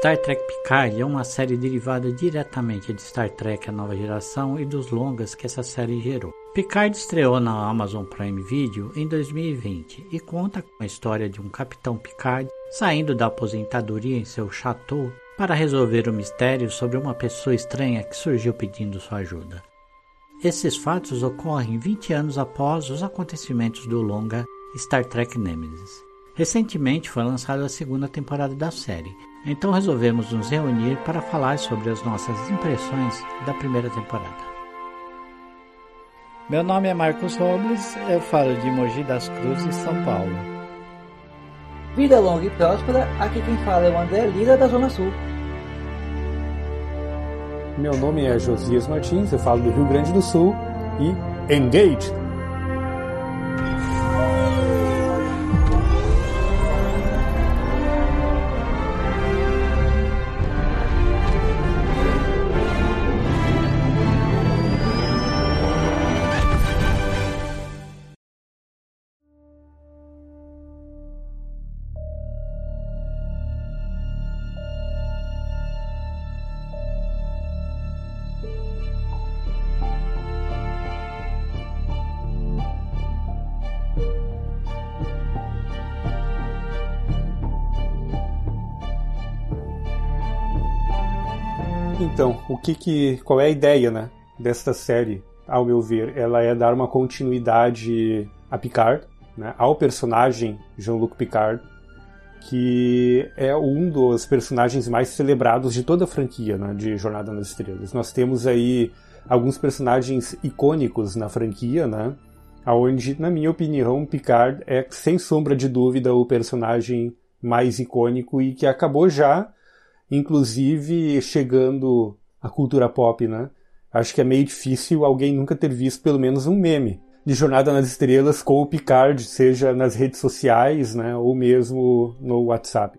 Star Trek Picard é uma série derivada diretamente de Star Trek A Nova Geração e dos longas que essa série gerou. Picard estreou na Amazon Prime Video em 2020 e conta com a história de um capitão Picard saindo da aposentadoria em seu chateau para resolver o mistério sobre uma pessoa estranha que surgiu pedindo sua ajuda. Esses fatos ocorrem 20 anos após os acontecimentos do longa Star Trek Nemesis. Recentemente foi lançada a segunda temporada da série, então resolvemos nos reunir para falar sobre as nossas impressões da primeira temporada. Meu nome é Marcos Robles, eu falo de Mogi das Cruzes, São Paulo. Vida longa e próspera, aqui quem fala é o André Lira da Zona Sul. Meu nome é Josias Martins, eu falo do Rio Grande do Sul e Engage! Então, o que que, qual é a ideia, né, desta série? Ao meu ver, ela é dar uma continuidade a Picard, né, ao personagem Jean-Luc Picard, que é um dos personagens mais celebrados de toda a franquia né, de Jornada nas Estrelas. Nós temos aí alguns personagens icônicos na franquia, né? Onde, na minha opinião, Picard é sem sombra de dúvida o personagem mais icônico e que acabou já inclusive chegando à cultura pop, né? Acho que é meio difícil alguém nunca ter visto pelo menos um meme de Jornada nas Estrelas com o Picard, seja nas redes sociais, né, ou mesmo no WhatsApp.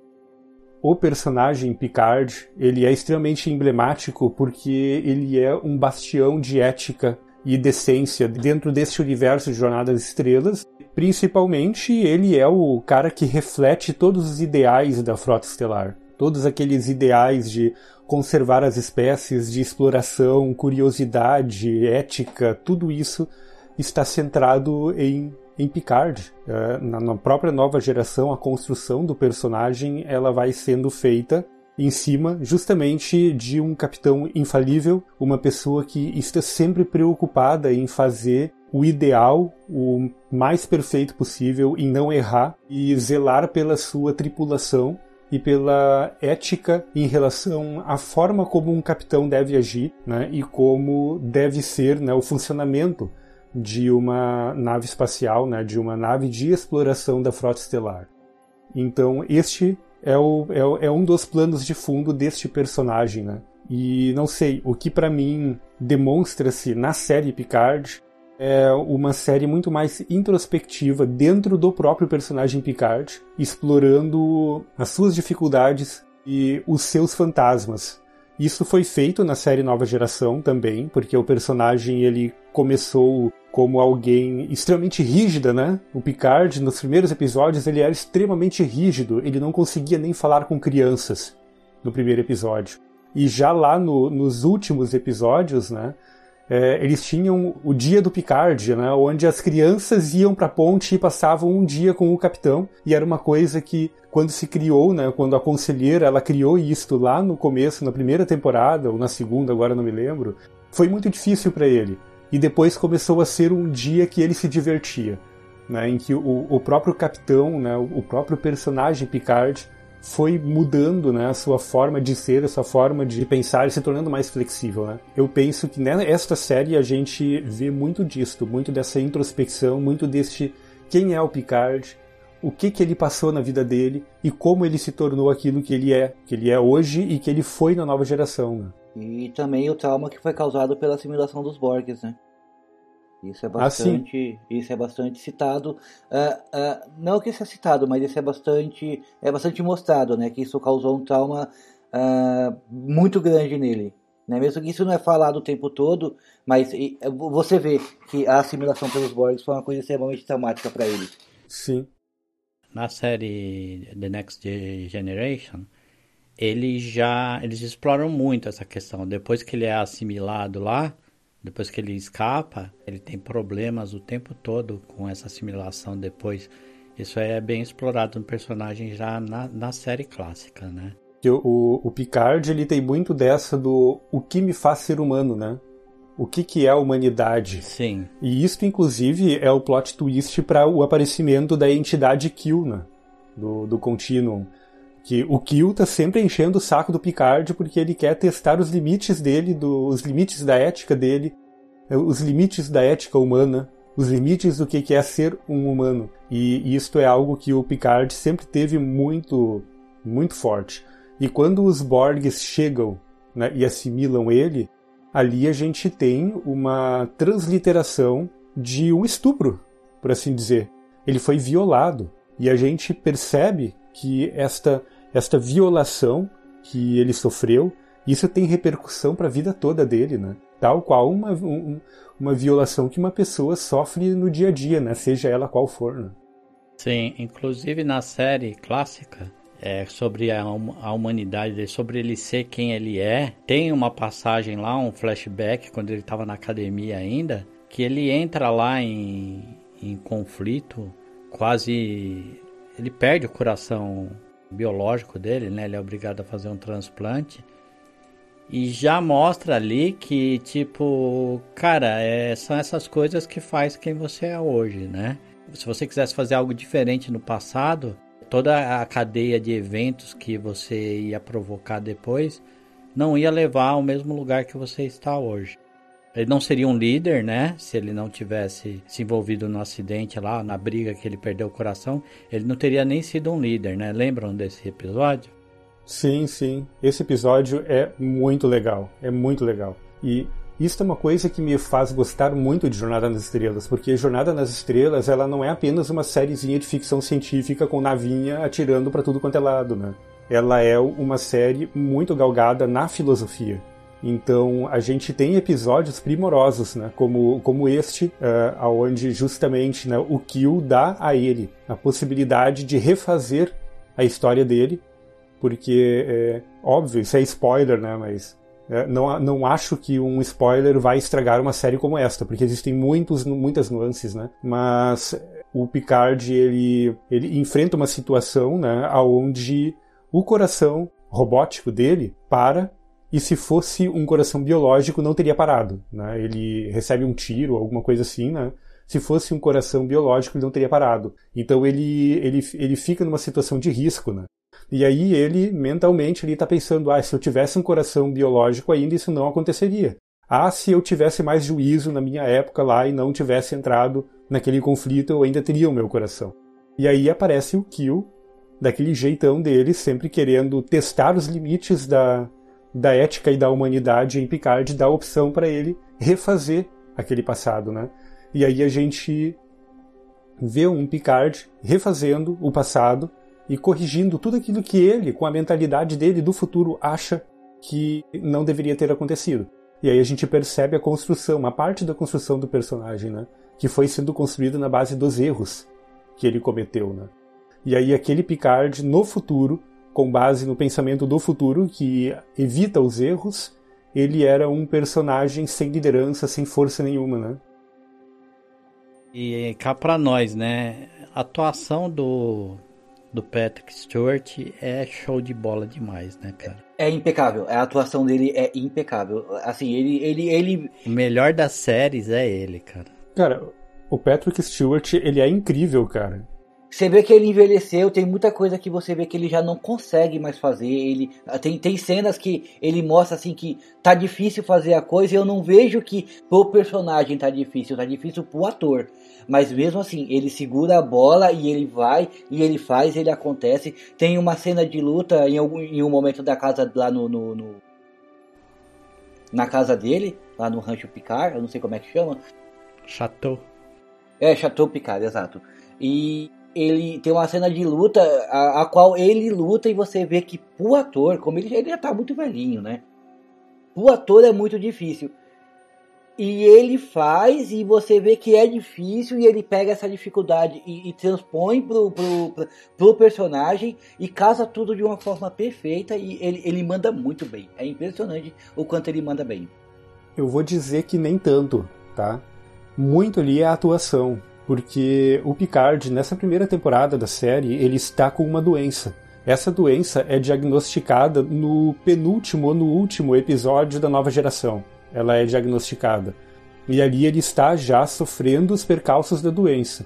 O personagem Picard, ele é extremamente emblemático porque ele é um bastião de ética e decência dentro desse universo de Jornada nas Estrelas. Principalmente, ele é o cara que reflete todos os ideais da Frota Estelar todos aqueles ideais de conservar as espécies, de exploração, curiosidade, ética, tudo isso está centrado em, em Picard. É, na, na própria nova geração, a construção do personagem ela vai sendo feita em cima justamente de um capitão infalível, uma pessoa que está sempre preocupada em fazer o ideal, o mais perfeito possível, em não errar e zelar pela sua tripulação e pela ética em relação à forma como um capitão deve agir né, e como deve ser né, o funcionamento de uma nave espacial, né, de uma nave de exploração da frota estelar. Então, este é, o, é, é um dos planos de fundo deste personagem. Né? E não sei, o que para mim demonstra-se na série Picard é uma série muito mais introspectiva dentro do próprio personagem Picard, explorando as suas dificuldades e os seus fantasmas. Isso foi feito na série Nova Geração também, porque o personagem ele começou como alguém extremamente rígida, né? O Picard nos primeiros episódios ele era extremamente rígido, ele não conseguia nem falar com crianças no primeiro episódio. E já lá no, nos últimos episódios, né? É, eles tinham o dia do Picard, né, onde as crianças iam para a ponte e passavam um dia com o capitão, e era uma coisa que quando se criou, né, quando a conselheira ela criou isto lá no começo, na primeira temporada ou na segunda, agora não me lembro, foi muito difícil para ele. E depois começou a ser um dia que ele se divertia, né, em que o, o próprio capitão, né, o próprio personagem Picard foi mudando né, a sua forma de ser, a sua forma de pensar e se tornando mais flexível. Né? Eu penso que nesta série a gente vê muito disto, muito dessa introspecção, muito deste quem é o Picard, o que, que ele passou na vida dele e como ele se tornou aquilo que ele é, que ele é hoje e que ele foi na nova geração. Né? E também o trauma que foi causado pela assimilação dos Borgs, né? Isso é ah, bastante, ah, isso é bastante citado. Uh, uh, não que isso é citado, mas isso é bastante, é bastante mostrado, né? Que isso causou um trauma uh, muito grande nele. Né? Mesmo que isso não é falado o tempo todo, mas e, você vê que a assimilação pelos Borgs foi uma coisa extremamente traumática para ele. Sim. Na série The Next Generation, ele já eles exploram muito essa questão. Depois que ele é assimilado lá, depois que ele escapa, ele tem problemas o tempo todo com essa assimilação depois. Isso é bem explorado no personagem já na, na série clássica, né? O, o, Picard ele tem muito dessa do o que me faz ser humano, né? O que, que é a humanidade? Sim. E isso, inclusive, é o plot twist para o aparecimento da entidade Kill, né? Do, do Continuum. Que o Kill tá sempre enchendo o saco do Picard porque ele quer testar os limites dele, do, os limites da ética dele, os limites da ética humana, os limites do que é ser um humano. E isto é algo que o Picard sempre teve muito, muito forte. E quando os Borgs chegam né, e assimilam ele, ali a gente tem uma transliteração de um estupro, por assim dizer. Ele foi violado. E a gente percebe que esta, esta violação que ele sofreu, isso tem repercussão para a vida toda dele, né? Tal qual uma, um, uma violação que uma pessoa sofre no dia a dia, né? Seja ela qual for, né? Sim, inclusive na série clássica, é, sobre a, a humanidade, sobre ele ser quem ele é. Tem uma passagem lá, um flashback, quando ele estava na academia ainda, que ele entra lá em, em conflito, quase. Ele perde o coração biológico dele, né? Ele é obrigado a fazer um transplante. E já mostra ali que, tipo, cara, é, são essas coisas que faz quem você é hoje, né? Se você quisesse fazer algo diferente no passado, toda a cadeia de eventos que você ia provocar depois não ia levar ao mesmo lugar que você está hoje. Ele não seria um líder, né? Se ele não tivesse se envolvido no acidente lá, na briga que ele perdeu o coração, ele não teria nem sido um líder, né? Lembram desse episódio? Sim, sim. Esse episódio é muito legal. É muito legal. E isso é uma coisa que me faz gostar muito de Jornada nas Estrelas, porque Jornada nas Estrelas ela não é apenas uma sériezinha de ficção científica com navinha atirando para tudo quanto é lado, né? Ela é uma série muito galgada na filosofia. Então a gente tem episódios primorosos, né? Como, como este, uh, onde justamente né, o Kill dá a ele a possibilidade de refazer a história dele, porque é óbvio, isso é spoiler, né? Mas é, não, não acho que um spoiler vai estragar uma série como esta, porque existem muitos, muitas nuances, né? Mas o Picard ele, ele enfrenta uma situação, né, onde o coração robótico dele para e se fosse um coração biológico não teria parado, né? Ele recebe um tiro, alguma coisa assim, né? Se fosse um coração biológico ele não teria parado. Então ele ele, ele fica numa situação de risco, né? E aí ele, mentalmente, ele está pensando, ah, se eu tivesse um coração biológico ainda, isso não aconteceria. Ah, se eu tivesse mais juízo na minha época lá e não tivesse entrado naquele conflito, eu ainda teria o meu coração. E aí aparece o Kill, daquele jeitão dele, sempre querendo testar os limites da, da ética e da humanidade em Picard, dá a opção para ele refazer aquele passado, né? E aí a gente vê um Picard refazendo o passado e corrigindo tudo aquilo que ele, com a mentalidade dele do futuro, acha que não deveria ter acontecido. E aí a gente percebe a construção, uma parte da construção do personagem, né? Que foi sendo construída na base dos erros que ele cometeu, né? E aí aquele Picard no futuro, com base no pensamento do futuro que evita os erros, ele era um personagem sem liderança, sem força nenhuma, né? E cá para nós, né? A atuação do do Patrick Stewart é show de bola demais, né, cara? É impecável. A atuação dele é impecável. Assim, ele, ele, ele. O melhor das séries é ele, cara. Cara, o Patrick Stewart, ele é incrível, cara. Você vê que ele envelheceu, tem muita coisa que você vê que ele já não consegue mais fazer. Ele tem, tem cenas que ele mostra assim que tá difícil fazer a coisa e eu não vejo que pro personagem tá difícil, tá difícil pro ator. Mas mesmo assim, ele segura a bola e ele vai e ele faz, ele acontece. Tem uma cena de luta em, algum, em um momento da casa lá no, no, no na casa dele, lá no Rancho Picard, eu não sei como é que chama. Chateau. É, Chateau Picard, exato. E ele tem uma cena de luta a, a, qual ele luta e você vê que o ator, como ele, ele já tá muito velhinho, né? O ator é muito difícil. e ele faz, e você vê que é difícil, e ele pega essa dificuldade e, e transpõe pro, pro, pro, pro, personagem e casa tudo de uma forma perfeita e ele, ele manda muito bem. É impressionante o quanto ele manda bem. Eu vou dizer que nem tanto, tá? Muito ali é a atuação, porque o Picard, nessa primeira temporada da série, ele está com uma doença. Essa doença é diagnosticada no penúltimo ou no último episódio da nova geração ela é diagnosticada. E ali ele está já sofrendo os percalços da doença.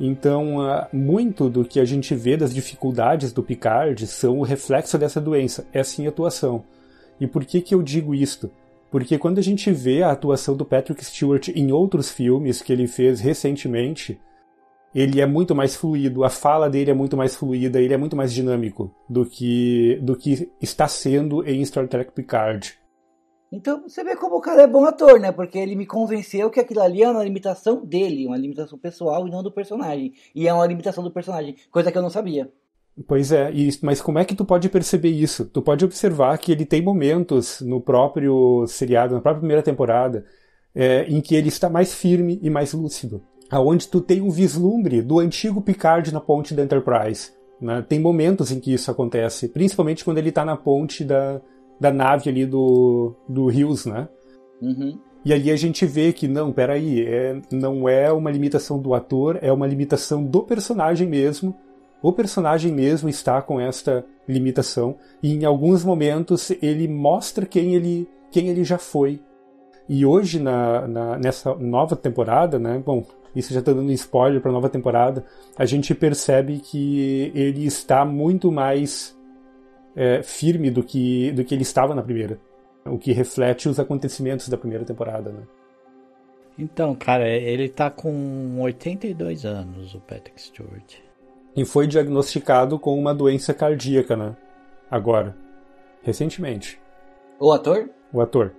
Então, ah, muito do que a gente vê das dificuldades do Picard são o reflexo dessa doença, essa atuação. E por que, que eu digo isto? Porque quando a gente vê a atuação do Patrick Stewart em outros filmes que ele fez recentemente, ele é muito mais fluido, a fala dele é muito mais fluida, ele é muito mais dinâmico do que do que está sendo em Star Trek Picard. Então você vê como o cara é bom ator, né? Porque ele me convenceu que aquilo ali é uma limitação dele, uma limitação pessoal e não do personagem. E é uma limitação do personagem, coisa que eu não sabia. Pois é, mas como é que tu pode perceber isso? Tu pode observar que ele tem momentos no próprio seriado, na própria primeira temporada, é, em que ele está mais firme e mais lúcido. Aonde tu tem um vislumbre do antigo Picard na ponte da Enterprise. Né? Tem momentos em que isso acontece, principalmente quando ele está na ponte da, da nave ali do, do Rios, né? Uhum. E ali a gente vê que, não, peraí, é, não é uma limitação do ator, é uma limitação do personagem mesmo. O personagem mesmo está com esta limitação e em alguns momentos ele mostra quem ele, quem ele já foi. E hoje, na, na nessa nova temporada, né, bom, isso já está dando spoiler para a nova temporada, a gente percebe que ele está muito mais é, firme do que, do que ele estava na primeira. O que reflete os acontecimentos da primeira temporada, né? Então, cara, ele tá com 82 anos, o Patrick Stewart. E foi diagnosticado com uma doença cardíaca, né? Agora. Recentemente. O ator? O ator.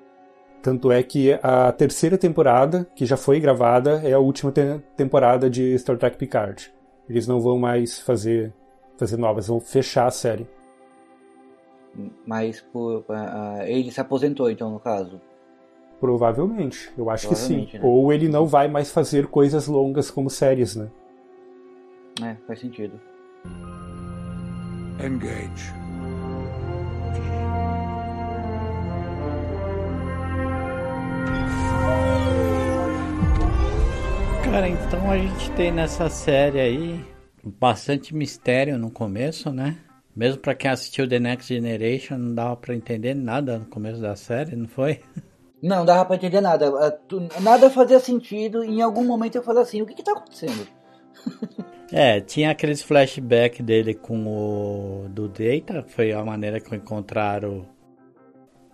Tanto é que a terceira temporada, que já foi gravada, é a última te temporada de Star Trek Picard. Eles não vão mais fazer, fazer novas, vão fechar a série. Mas por, uh, ele se aposentou, então, no caso? Provavelmente, eu acho Provavelmente, que sim. Né? Ou ele não vai mais fazer coisas longas como séries, né? É, faz sentido. Engage. Cara, então a gente tem nessa série aí bastante mistério no começo, né? Mesmo para quem assistiu The Next Generation, não dava para entender nada no começo da série, não foi? Não, dava para entender nada. É, nada fazia sentido. E em algum momento eu falei assim: o que, que tá acontecendo? É, tinha aqueles flashback dele com o do Data, foi a maneira que encontraram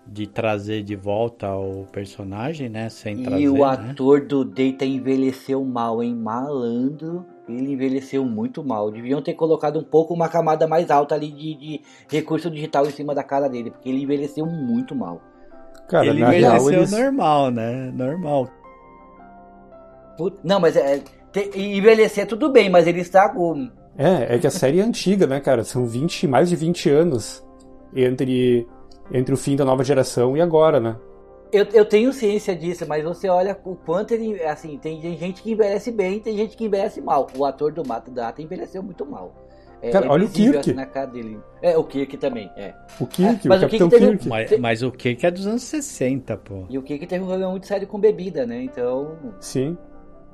de trazer de volta o personagem, né? Sem e trazer, o né? ator do Data envelheceu mal, hein? Malandro ele envelheceu muito mal. Deviam ter colocado um pouco uma camada mais alta ali de, de recurso digital em cima da cara dele, porque ele envelheceu muito mal. Cara, ele envelheceu real, eles... normal, né? Normal. Não, mas é, te, envelhecer tudo bem, mas ele está com. É, é que a série é antiga, né, cara? São 20, mais de 20 anos entre, entre o fim da nova geração e agora, né? Eu, eu tenho ciência disso, mas você olha o quanto ele. Assim, tem gente que envelhece bem tem gente que envelhece mal. O ator do Mato Data envelheceu muito mal. É, Cara, é olha o Kirk. Assim, na cara dele. É, o Kirk também, é. O Kirk, é, mas o, Capitão Kirk. Teve... Mas, mas, o Kirk é dos anos 60, pô. E o Kirk teve um problema muito sério com bebida, né? Então. Sim.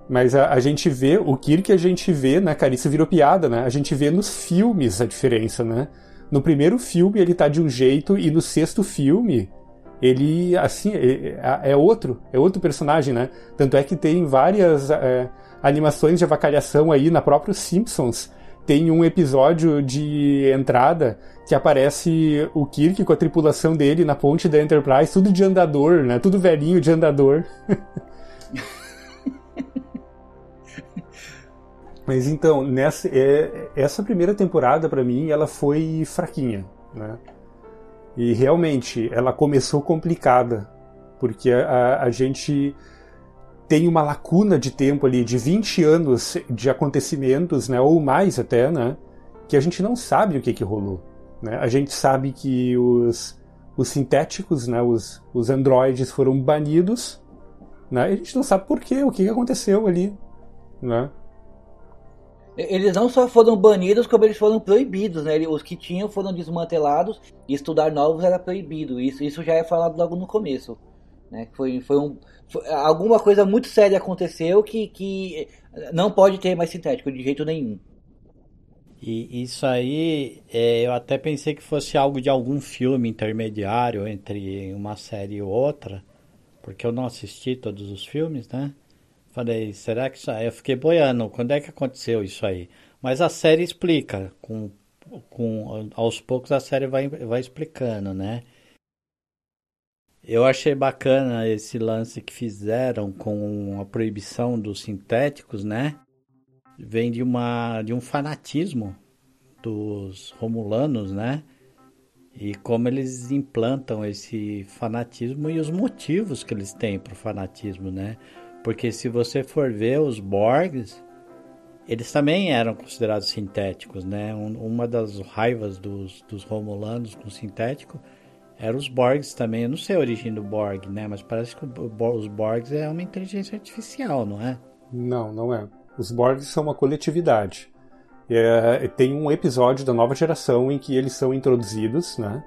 Mas a, a, gente vê, o Kirk a gente vê, né, cara, isso virou piada, né? A gente vê nos filmes a diferença, né? No primeiro filme ele tá de um jeito e no sexto filme ele assim é, é, é, outro, é outro personagem, né? Tanto é que tem várias é, animações de avacalhação aí na própria Simpsons. Tem um episódio de entrada que aparece o Kirk com a tripulação dele na ponte da Enterprise, tudo de andador, né? Tudo velhinho de andador. Mas então, nessa, é, essa primeira temporada para mim, ela foi fraquinha, né? E realmente ela começou complicada, porque a, a gente tem uma lacuna de tempo ali de 20 anos de acontecimentos, né, ou mais até, né, que a gente não sabe o que, que rolou. Né? A gente sabe que os, os sintéticos, né, os, os androides foram banidos Né? A gente não sabe por quê, o que aconteceu ali. Né? Eles não só foram banidos, como eles foram proibidos, né? Os que tinham foram desmantelados e estudar novos era proibido. Isso, isso já é falado logo no começo. Né? Foi, foi, um, foi alguma coisa muito séria aconteceu que, que não pode ter mais sintético de jeito nenhum. E isso aí, é, eu até pensei que fosse algo de algum filme intermediário entre uma série e outra, porque eu não assisti todos os filmes, né? Falei, será que isso aí? Eu fiquei boiando, quando é que aconteceu isso aí? Mas a série explica, com, com aos poucos a série vai, vai explicando, né? Eu achei bacana esse lance que fizeram com a proibição dos sintéticos, né? Vem de uma de um fanatismo dos romulanos, né? E como eles implantam esse fanatismo e os motivos que eles têm para o fanatismo, né? Porque se você for ver os Borgs, eles também eram considerados sintéticos, né? uma das raivas dos, dos Romulanos com sintético eram os Borgs também. Eu não sei a origem do Borg, né? Mas parece que os Borgs é uma inteligência artificial, não é? Não, não é. Os Borgs são uma coletividade. É, tem um episódio da nova geração em que eles são introduzidos, né?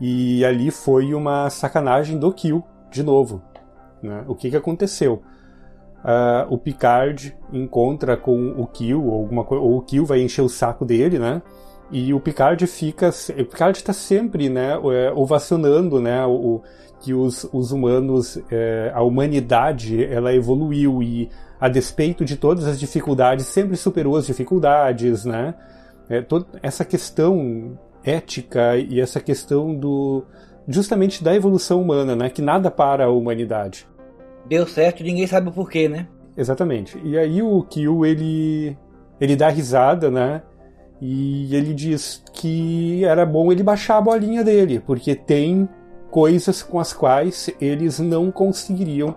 E ali foi uma sacanagem do Kill, de novo. Né? O que, que aconteceu? Uh, o Picard encontra com o Kill, ou, alguma ou o Kill vai encher o saco dele, né? E o Picard fica. O Picard está sempre, né, é, ovacionando, né, o, que os, os humanos, é, a humanidade, ela evoluiu e, a despeito de todas as dificuldades, sempre superou as dificuldades, né? É, toda essa questão ética e essa questão do justamente da evolução humana, né? Que nada para a humanidade deu certo ninguém sabe o porquê, né? Exatamente. E aí o Kyo, ele, ele dá risada, né? E ele diz que era bom ele baixar a bolinha dele, porque tem coisas com as quais eles não conseguiriam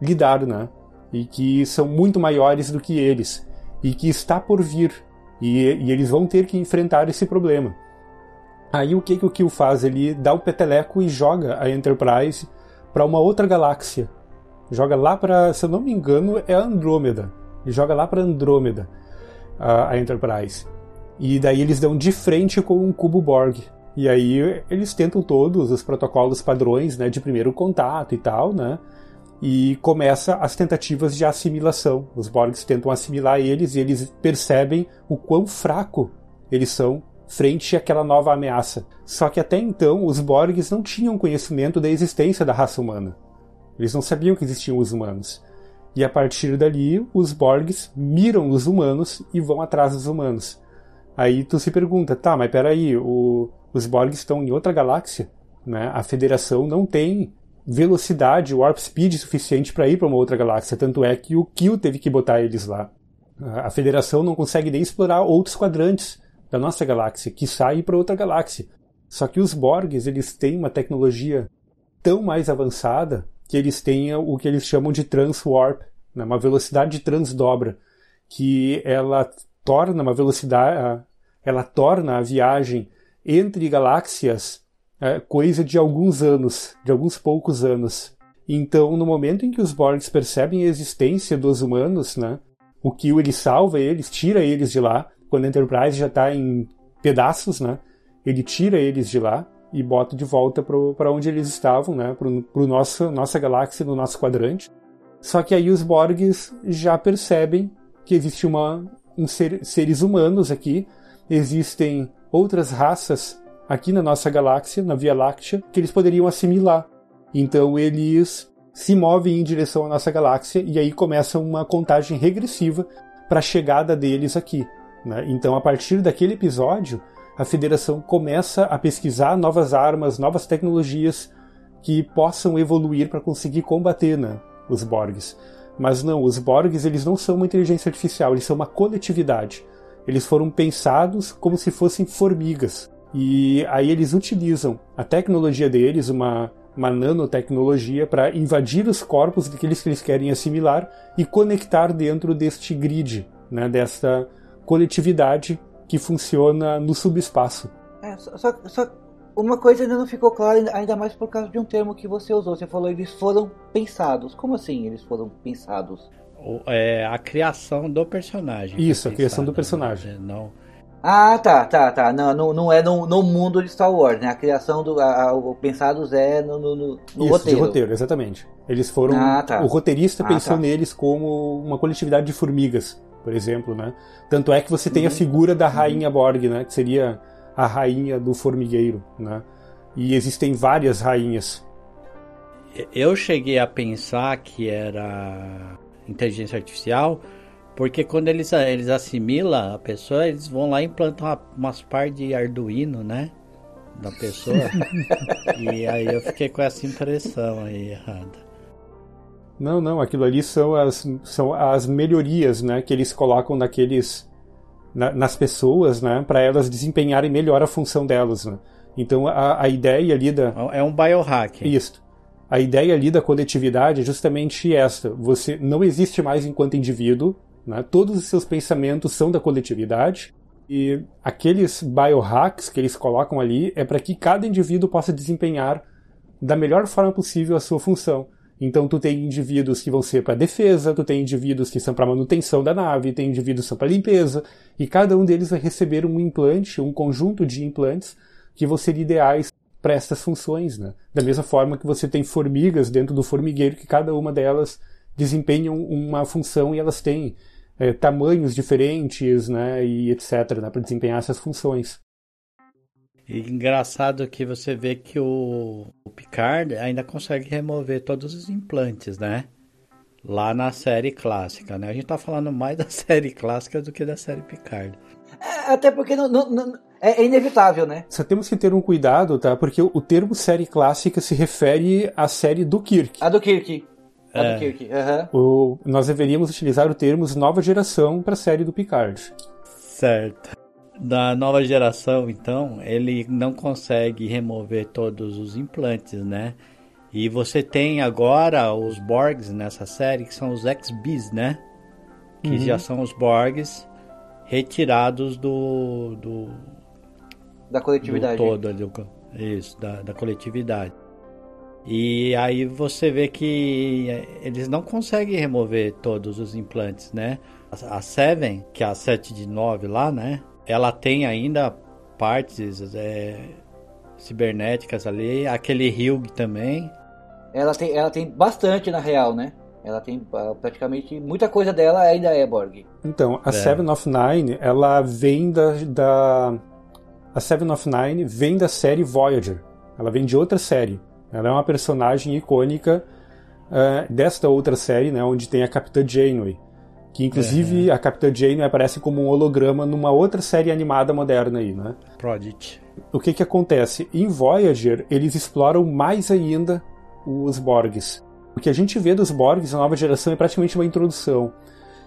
lidar, né? E que são muito maiores do que eles. E que está por vir. E, e eles vão ter que enfrentar esse problema. Aí o que, que o Kill faz? Ele dá o peteleco e joga a Enterprise para uma outra galáxia joga lá para, se eu não me engano, é Andrômeda. Joga lá para Andrômeda a, a, Enterprise. E daí eles dão de frente com um cubo Borg. E aí eles tentam todos os protocolos padrões, né, de primeiro contato e tal, né? E começa as tentativas de assimilação. Os Borgs tentam assimilar eles e eles percebem o quão fraco eles são frente àquela nova ameaça. Só que até então os Borgs não tinham conhecimento da existência da raça humana. Eles não sabiam que existiam os humanos. E a partir dali, os Borgs miram os humanos e vão atrás dos humanos. Aí tu se pergunta, tá, mas peraí, o, os Borgs estão em outra galáxia, né? A Federação não tem velocidade, warp speed suficiente para ir para uma outra galáxia, tanto é que o Kill teve que botar eles lá. A Federação não consegue nem explorar outros quadrantes da nossa galáxia, que saem para outra galáxia. Só que os Borgs, eles têm uma tecnologia tão mais avançada que eles tenham o que eles chamam de transwarp, né, uma velocidade de transdobra, que ela torna uma velocidade, ela torna a viagem entre galáxias é, coisa de alguns anos, de alguns poucos anos. Então, no momento em que os Borgs percebem a existência dos humanos, né, o Kill ele salva eles, tira eles de lá, quando a Enterprise já está em pedaços, né, ele tira eles de lá e bota de volta para onde eles estavam, né, para nosso nossa galáxia, no nosso quadrante. Só que aí os Borgs já percebem que existe uma um ser, seres humanos aqui, existem outras raças aqui na nossa galáxia, na Via Láctea, que eles poderiam assimilar. Então eles se movem em direção à nossa galáxia e aí começa uma contagem regressiva para a chegada deles aqui. Né? Então, a partir daquele episódio, a federação começa a pesquisar novas armas, novas tecnologias que possam evoluir para conseguir combater né, os Borgs. Mas não, os Borgs eles não são uma inteligência artificial, eles são uma coletividade. Eles foram pensados como se fossem formigas. E aí eles utilizam a tecnologia deles, uma, uma nanotecnologia, para invadir os corpos daqueles que eles querem assimilar e conectar dentro deste grid, né, desta coletividade que funciona no subespaço. É, só, só, só, Uma coisa ainda não ficou clara, ainda mais por causa de um termo que você usou. Você falou eles foram pensados. Como assim eles foram pensados? É a criação do personagem. Isso, a criação do personagem. Né? Não. Ah, tá, tá, tá. Não, não, não é no, no mundo de Star Wars, né? A criação do. A, a, o pensados é no, no, no Isso, roteiro. de roteiro, exatamente. Eles foram. Ah, tá. O roteirista ah, pensou tá. neles como uma coletividade de formigas, por exemplo, né? Tanto é que você tem uhum. a figura da rainha Borg, né? Que seria a rainha do formigueiro, né? E existem várias rainhas. Eu cheguei a pensar que era inteligência artificial, porque quando eles, eles assimilam a pessoa, eles vão lá e implantam uma, umas par de Arduino, né? Da pessoa. e aí eu fiquei com essa impressão aí errada. Não, não, aquilo ali são as, são as melhorias, né, que eles colocam naqueles na, nas pessoas, né, para elas desempenharem melhor a função delas, né? Então a, a ideia ali da é um biohack. Isso. A ideia ali da coletividade é justamente esta: você não existe mais enquanto indivíduo, né? Todos os seus pensamentos são da coletividade e aqueles biohacks que eles colocam ali é para que cada indivíduo possa desempenhar da melhor forma possível a sua função. Então tu tem indivíduos que vão ser para defesa, tu tem indivíduos que são para manutenção da nave, tem indivíduos que são para limpeza, e cada um deles vai receber um implante, um conjunto de implantes que vão ser ideais para essas funções, né? Da mesma forma que você tem formigas dentro do formigueiro que cada uma delas desempenham uma função e elas têm é, tamanhos diferentes, né, e etc, né, para desempenhar essas funções. E engraçado que você vê que o, o Picard ainda consegue remover todos os implantes, né? Lá na série clássica, né? A gente tá falando mais da série clássica do que da série Picard. É, até porque não, não, não, é, inevitável, né? Só temos que ter um cuidado, tá? Porque o, termo série clássica se refere à série do Kirk. A do Kirk. A é. do Kirk. Uhum. O, nós deveríamos utilizar o termo nova geração para a série do Picard. Certo da nova geração, então, ele não consegue remover todos os implantes, né? E você tem agora os Borgs nessa série, que são os X-Bis, né? Que uhum. já são os Borgs retirados do. do da coletividade. Do todo, do, isso, da, da coletividade. E aí você vê que eles não conseguem remover todos os implantes, né? A Seven, que é a 7 de 9 lá, né? Ela tem ainda partes é, cibernéticas ali, aquele Hugh também. Ela tem, ela tem bastante na real, né? Ela tem ah, praticamente muita coisa dela ainda é Borg. Então, a é. Seven of Nine, ela vem da, da a Seven of Nine vem da série Voyager. Ela vem de outra série. Ela é uma personagem icônica uh, desta outra série, né, onde tem a Capitã Janeway. Que inclusive é. a Capitã Jane aparece como um holograma numa outra série animada moderna aí, né? Prodigy. O que que acontece? Em Voyager, eles exploram mais ainda os Borgs. O que a gente vê dos Borgs na nova geração é praticamente uma introdução.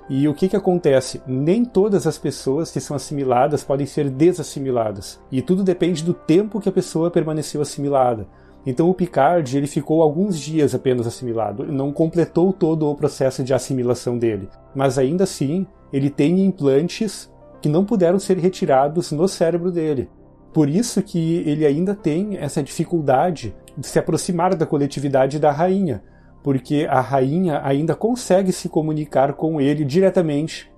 E o que, que acontece? Nem todas as pessoas que são assimiladas podem ser desassimiladas. E tudo depende do tempo que a pessoa permaneceu assimilada. Então o Picard ele ficou alguns dias apenas assimilado, não completou todo o processo de assimilação dele. Mas ainda assim, ele tem implantes que não puderam ser retirados no cérebro dele. Por isso que ele ainda tem essa dificuldade de se aproximar da coletividade da rainha, porque a rainha ainda consegue se comunicar com ele diretamente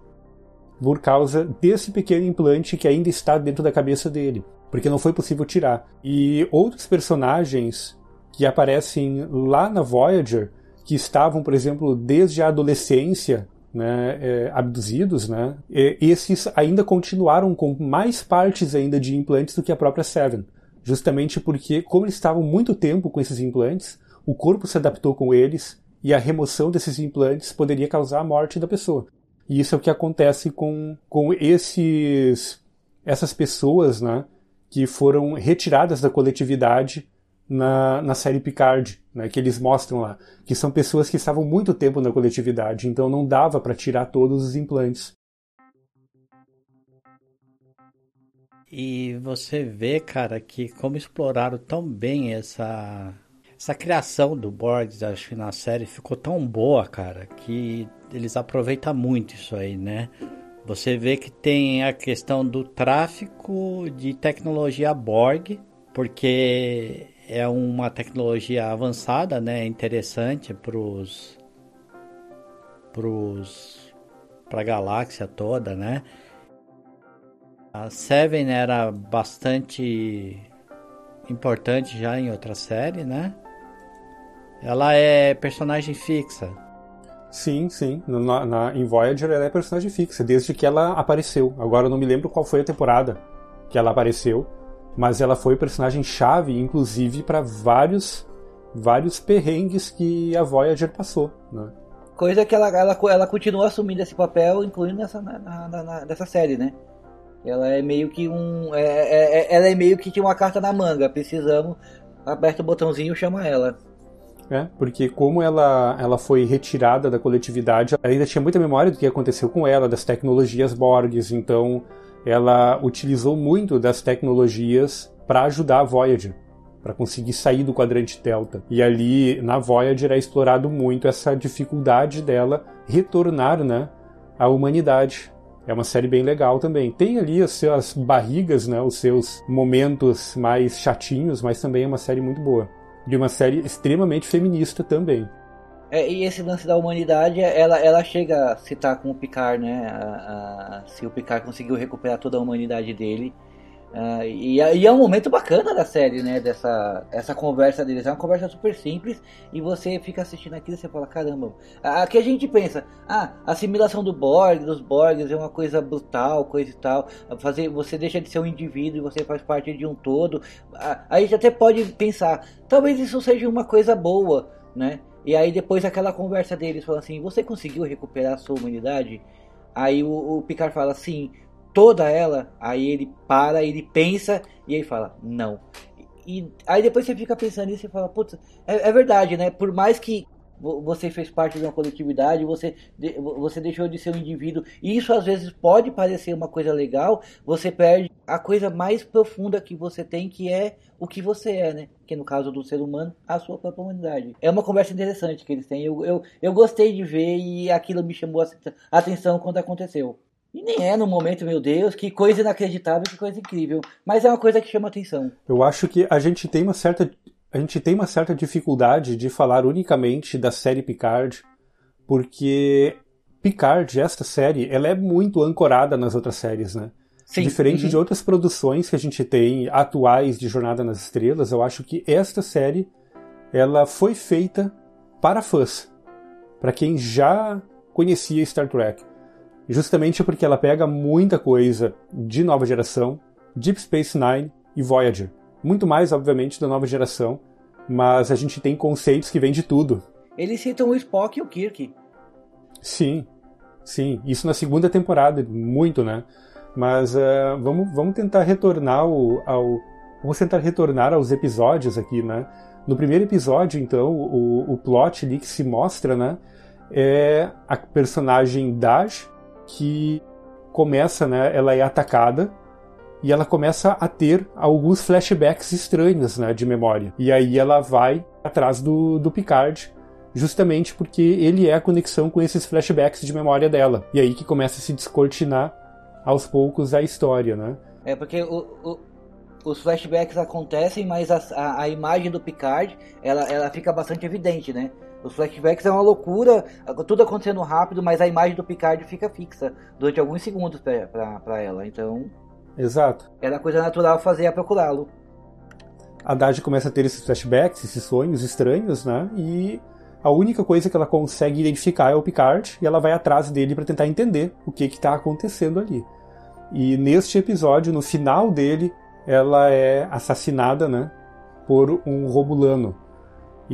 por causa desse pequeno implante que ainda está dentro da cabeça dele porque não foi possível tirar. E outros personagens que aparecem lá na Voyager, que estavam, por exemplo, desde a adolescência né, é, abduzidos, né, esses ainda continuaram com mais partes ainda de implantes do que a própria Seven. Justamente porque, como eles estavam muito tempo com esses implantes, o corpo se adaptou com eles e a remoção desses implantes poderia causar a morte da pessoa. E isso é o que acontece com, com esses essas pessoas, né, que foram retiradas da coletividade na, na série Picard, né, que eles mostram lá, que são pessoas que estavam muito tempo na coletividade, então não dava para tirar todos os implantes. E você vê, cara, que como exploraram tão bem essa essa criação do Borgs, acho que na série ficou tão boa, cara, que eles aproveitam muito isso aí, né? Você vê que tem a questão do tráfico de tecnologia Borg, porque é uma tecnologia avançada, né? Interessante para os para a galáxia toda, né? A Seven era bastante importante já em outra série, né? Ela é personagem fixa. Sim, sim. Na, na, em Voyager ela é personagem fixa, desde que ela apareceu. Agora eu não me lembro qual foi a temporada que ela apareceu, mas ela foi personagem chave, inclusive, para vários vários perrengues que a Voyager passou. Né? Coisa que ela, ela, ela continua assumindo esse papel, incluindo nessa, na, na, na, nessa série, né? Ela é meio que um. É, é, é, ela é meio que tinha uma carta na manga. Precisamos. Aperta o botãozinho e chama ela. É, porque como ela, ela foi retirada da coletividade, ela ainda tinha muita memória do que aconteceu com ela, das tecnologias Borgs, então ela utilizou muito das tecnologias para ajudar a Voyager, para conseguir sair do quadrante Delta. E ali na Voyager é explorado muito essa dificuldade dela retornar né, à humanidade. É uma série bem legal também. Tem ali as suas barrigas, né, os seus momentos mais chatinhos, mas também é uma série muito boa. E uma série extremamente feminista também. É, e esse lance da humanidade, ela, ela chega a citar com o Picard, né? A, a, se o Picard conseguiu recuperar toda a humanidade dele. Uh, e, e, é um momento bacana da série, né? Dessa essa conversa deles. É uma conversa super simples e você fica assistindo aquilo e você fala: caramba. Aqui a gente pensa: ah, assimilação do Borg, dos Borgs é uma coisa brutal, coisa e tal. Fazer, você deixa de ser um indivíduo e você faz parte de um todo. A, a gente até pode pensar: talvez isso seja uma coisa boa, né? E aí depois aquela conversa deles fala assim: você conseguiu recuperar a sua humanidade? Aí o, o Picard fala assim toda ela, aí ele para, ele pensa e aí fala, não. E aí depois você fica pensando nisso e fala, putz, é, é, verdade, né? Por mais que você fez parte de uma coletividade, você, você deixou de ser um indivíduo, e isso às vezes pode parecer uma coisa legal, você perde a coisa mais profunda que você tem, que é o que você é, né? Que no caso do ser humano, a sua própria humanidade. É uma conversa interessante que eles têm. Eu, eu, eu gostei de ver e aquilo me chamou a atenção quando aconteceu. E nem é no momento, meu Deus, que coisa inacreditável, que coisa incrível. Mas é uma coisa que chama atenção. Eu acho que a gente tem uma certa. A gente tem uma certa dificuldade de falar unicamente da série Picard, porque Picard, esta série, ela é muito ancorada nas outras séries, né? Sim. Diferente uhum. de outras produções que a gente tem atuais de Jornada nas Estrelas, eu acho que esta série ela foi feita para fãs, para quem já conhecia Star Trek justamente porque ela pega muita coisa de nova geração, Deep Space Nine e Voyager. Muito mais, obviamente, da nova geração, mas a gente tem conceitos que vêm de tudo. Eles citam o Spock e o Kirk. Sim, sim. Isso na segunda temporada, muito, né? Mas uh, vamos, vamos tentar retornar ao, ao, Vamos tentar retornar aos episódios aqui, né? No primeiro episódio, então, o, o plot ali que se mostra, né? É a personagem Daj, que começa, né, ela é atacada e ela começa a ter alguns flashbacks estranhos, né, de memória. E aí ela vai atrás do, do Picard, justamente porque ele é a conexão com esses flashbacks de memória dela. E aí que começa a se descortinar aos poucos a história, né? É porque o, o, os flashbacks acontecem, mas a, a, a, imagem do Picard ela, ela fica bastante evidente, né? Os flashbacks é uma loucura, tudo acontecendo rápido, mas a imagem do Picard fica fixa durante alguns segundos para ela. Então. Exato. Era coisa natural fazer a procurá-lo. A Dade começa a ter esses flashbacks, esses sonhos estranhos, né? E a única coisa que ela consegue identificar é o Picard e ela vai atrás dele para tentar entender o que está acontecendo ali. E neste episódio, no final dele, ela é assassinada, né? Por um Romulano.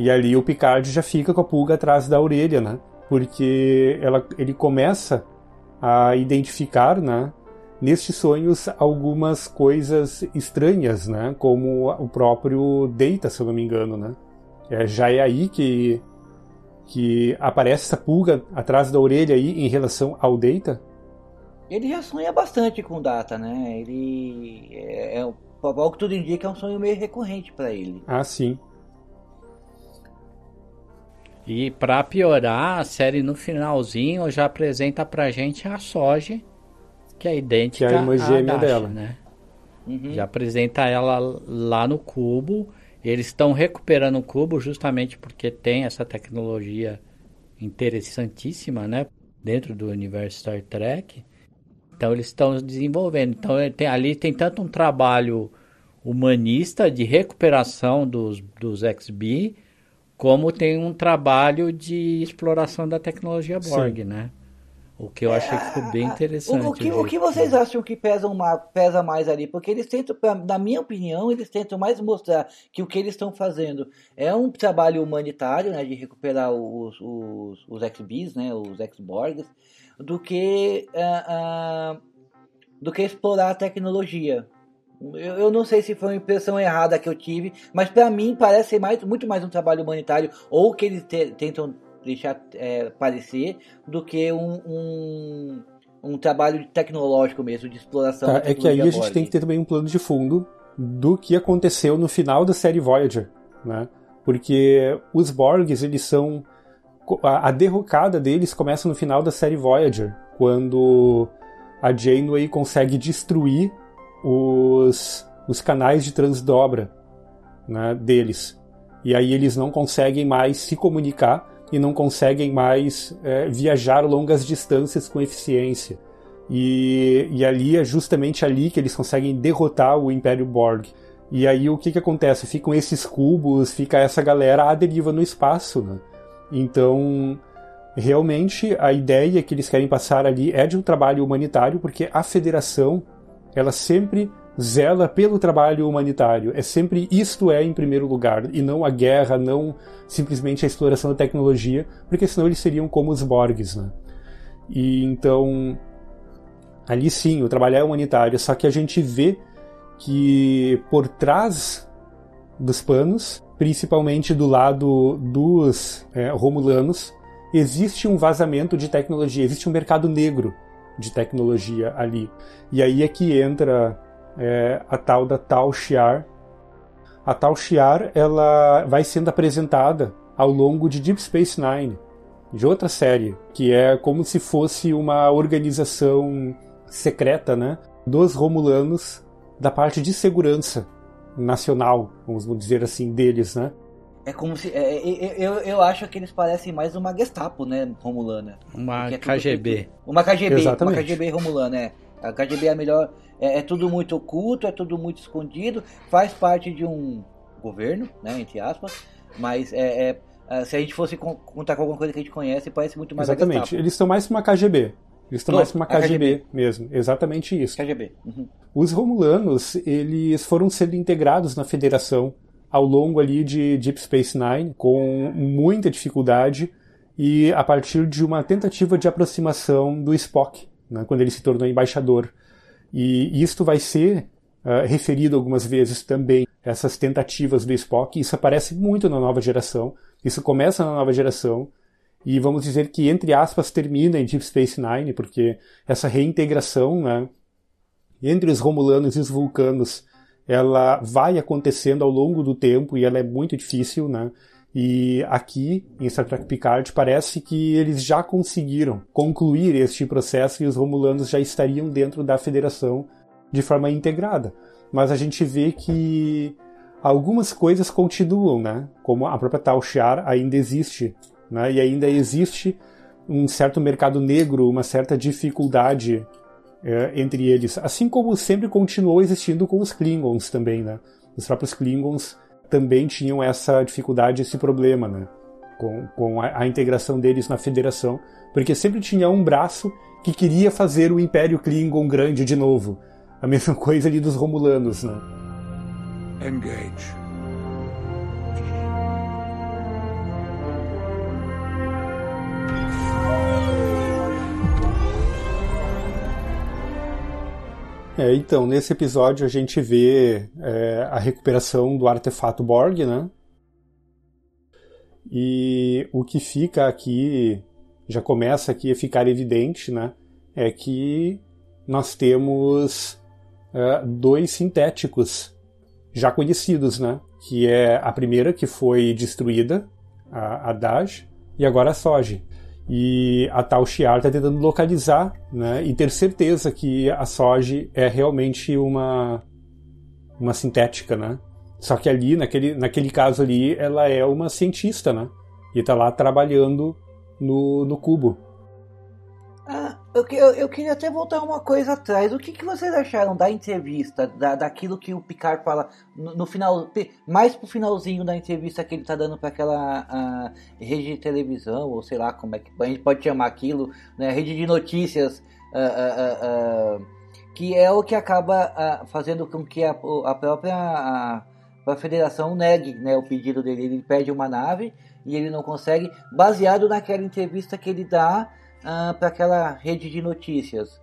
E ali o Picard já fica com a pulga atrás da orelha, né? Porque ela, ele começa a identificar, né? Nestes sonhos algumas coisas estranhas, né? Como o próprio Data, se eu não me engano, né? É, já é aí que que aparece essa pulga atrás da orelha aí em relação ao Data? Ele já sonha bastante com Data, né? Ele é, é o que tudo indica é um sonho meio recorrente para ele. Ah, sim. E para piorar, a série no finalzinho já apresenta pra gente a Soji, que é idêntica que é a irmã gêmea dela. né? Uhum. Já apresenta ela lá no cubo. Eles estão recuperando o cubo justamente porque tem essa tecnologia interessantíssima, né? Dentro do universo Star Trek. Então eles estão desenvolvendo. Então tem, ali tem tanto um trabalho humanista de recuperação dos, dos XB, como tem um trabalho de exploração da tecnologia Borg, Sim. né? O que eu achei que ficou bem interessante. O, que, o que, vocês acham que pesa, uma, pesa mais ali? Porque eles tentam, na minha opinião, eles tentam mais mostrar que o que eles estão fazendo é um trabalho humanitário, né, de recuperar os, os, os XBs, né, os X-Borgs, do que, uh, uh, do que explorar a tecnologia. Eu, eu, não sei se foi uma impressão errada que eu tive, mas para mim parece mais, muito mais um trabalho humanitário, ou que eles te, tentam deixar é, parecer do que um, um, um, trabalho tecnológico mesmo, de exploração. Tá, é que aí a gente tem que ter também um plano de fundo do que aconteceu no final da série Voyager, né? Porque os Borgs, eles são... A, a derrocada deles começa no final da série Voyager, quando a Janeway consegue destruir os, os canais de transdobra né, deles. E aí eles não conseguem mais se comunicar e não conseguem mais é, viajar longas distâncias com eficiência. E, e ali é justamente ali que eles conseguem derrotar o Império Borg. E aí o que, que acontece? Ficam esses cubos, fica essa galera à deriva no espaço. Né? Então, realmente, a ideia que eles querem passar ali é de um trabalho humanitário, porque a Federação ela sempre zela pelo trabalho humanitário. É sempre isto é em primeiro lugar, e não a guerra, não simplesmente a exploração da tecnologia, porque senão eles seriam como os Borgs, né? E então ali sim, o trabalho é humanitário, só que a gente vê que por trás dos panos, principalmente do lado dos é, romulanos, existe um vazamento de tecnologia, existe um mercado negro de tecnologia ali. E aí é que entra é, a tal da Tal Shiar. A Tal Shiar ela vai sendo apresentada ao longo de Deep Space Nine, de outra série, que é como se fosse uma organização secreta, né, dos Romulanos da parte de segurança nacional, vamos dizer assim, deles, né? É como se. É, é, é, eu, eu acho que eles parecem mais uma Gestapo, né, Romulana. Uma é KGB. uma KGB, Exatamente. uma KGB Romulana, é. A KGB é a melhor é, é, tudo muito oculto, é tudo muito escondido, faz parte de um governo, né, entre aspas, mas é, é, se a gente fosse contar com alguma coisa que a gente conhece, parece muito mais Exatamente, eles estão mais uma KGB. Eles estão mais uma KGB, KGB, mesmo, exatamente isso. KGB. Uhum. Os Romulanos, eles foram sendo integrados na Federação ao longo ali de Deep Space Nine, com muita dificuldade, e a partir de uma tentativa de aproximação do Spock, né, quando ele se tornou embaixador e isto vai ser uh, referido algumas vezes também, essas tentativas do Spock. Isso aparece muito na nova geração. Isso começa na nova geração. E vamos dizer que, entre aspas, termina em Deep Space Nine, porque essa reintegração né, entre os Romulanos e os Vulcanos ela vai acontecendo ao longo do tempo e ela é muito difícil, né? E aqui, em Star Trek Picard, parece que eles já conseguiram concluir este processo e os Romulanos já estariam dentro da Federação de forma integrada. Mas a gente vê que algumas coisas continuam, né? Como a própria Tal Shiar ainda existe, né? E ainda existe um certo mercado negro, uma certa dificuldade é, entre eles. Assim como sempre continuou existindo com os Klingons também, né? Os próprios Klingons também tinham essa dificuldade, esse problema, né? Com, com a, a, integração deles na federação, porque sempre tinha um braço que queria fazer o Império Klingon grande de novo. A mesma coisa ali dos Romulanos, né? Engage. É, então, nesse episódio a gente vê é, a recuperação do artefato Borg, né? E o que fica aqui, já começa aqui a ficar evidente, né? É que nós temos é, dois sintéticos já conhecidos, né? Que é a primeira que foi destruída, a, a Daj, e agora a Soji. E a tal Shiar está tentando localizar né, e ter certeza que a Soji é realmente uma, uma sintética, né? Só que ali, naquele, naquele caso ali, ela é uma cientista, né? E tá lá trabalhando no, no cubo. Eu, eu, eu, queria até voltar uma coisa atrás. O que, que vocês acharam da entrevista, da, daquilo que o Picard fala no, no final, mais pro finalzinho da entrevista que ele tá dando para aquela uh, rede de televisão, ou sei lá como é que a gente pode chamar aquilo, né? Rede de notícias, uh, uh, que é o que acaba fazendo com que a, a própria a, a federação negue né, o pedido dele. Ele pede uma nave e ele não consegue, baseado naquela entrevista que ele dá uh, para aquela rede de notícias.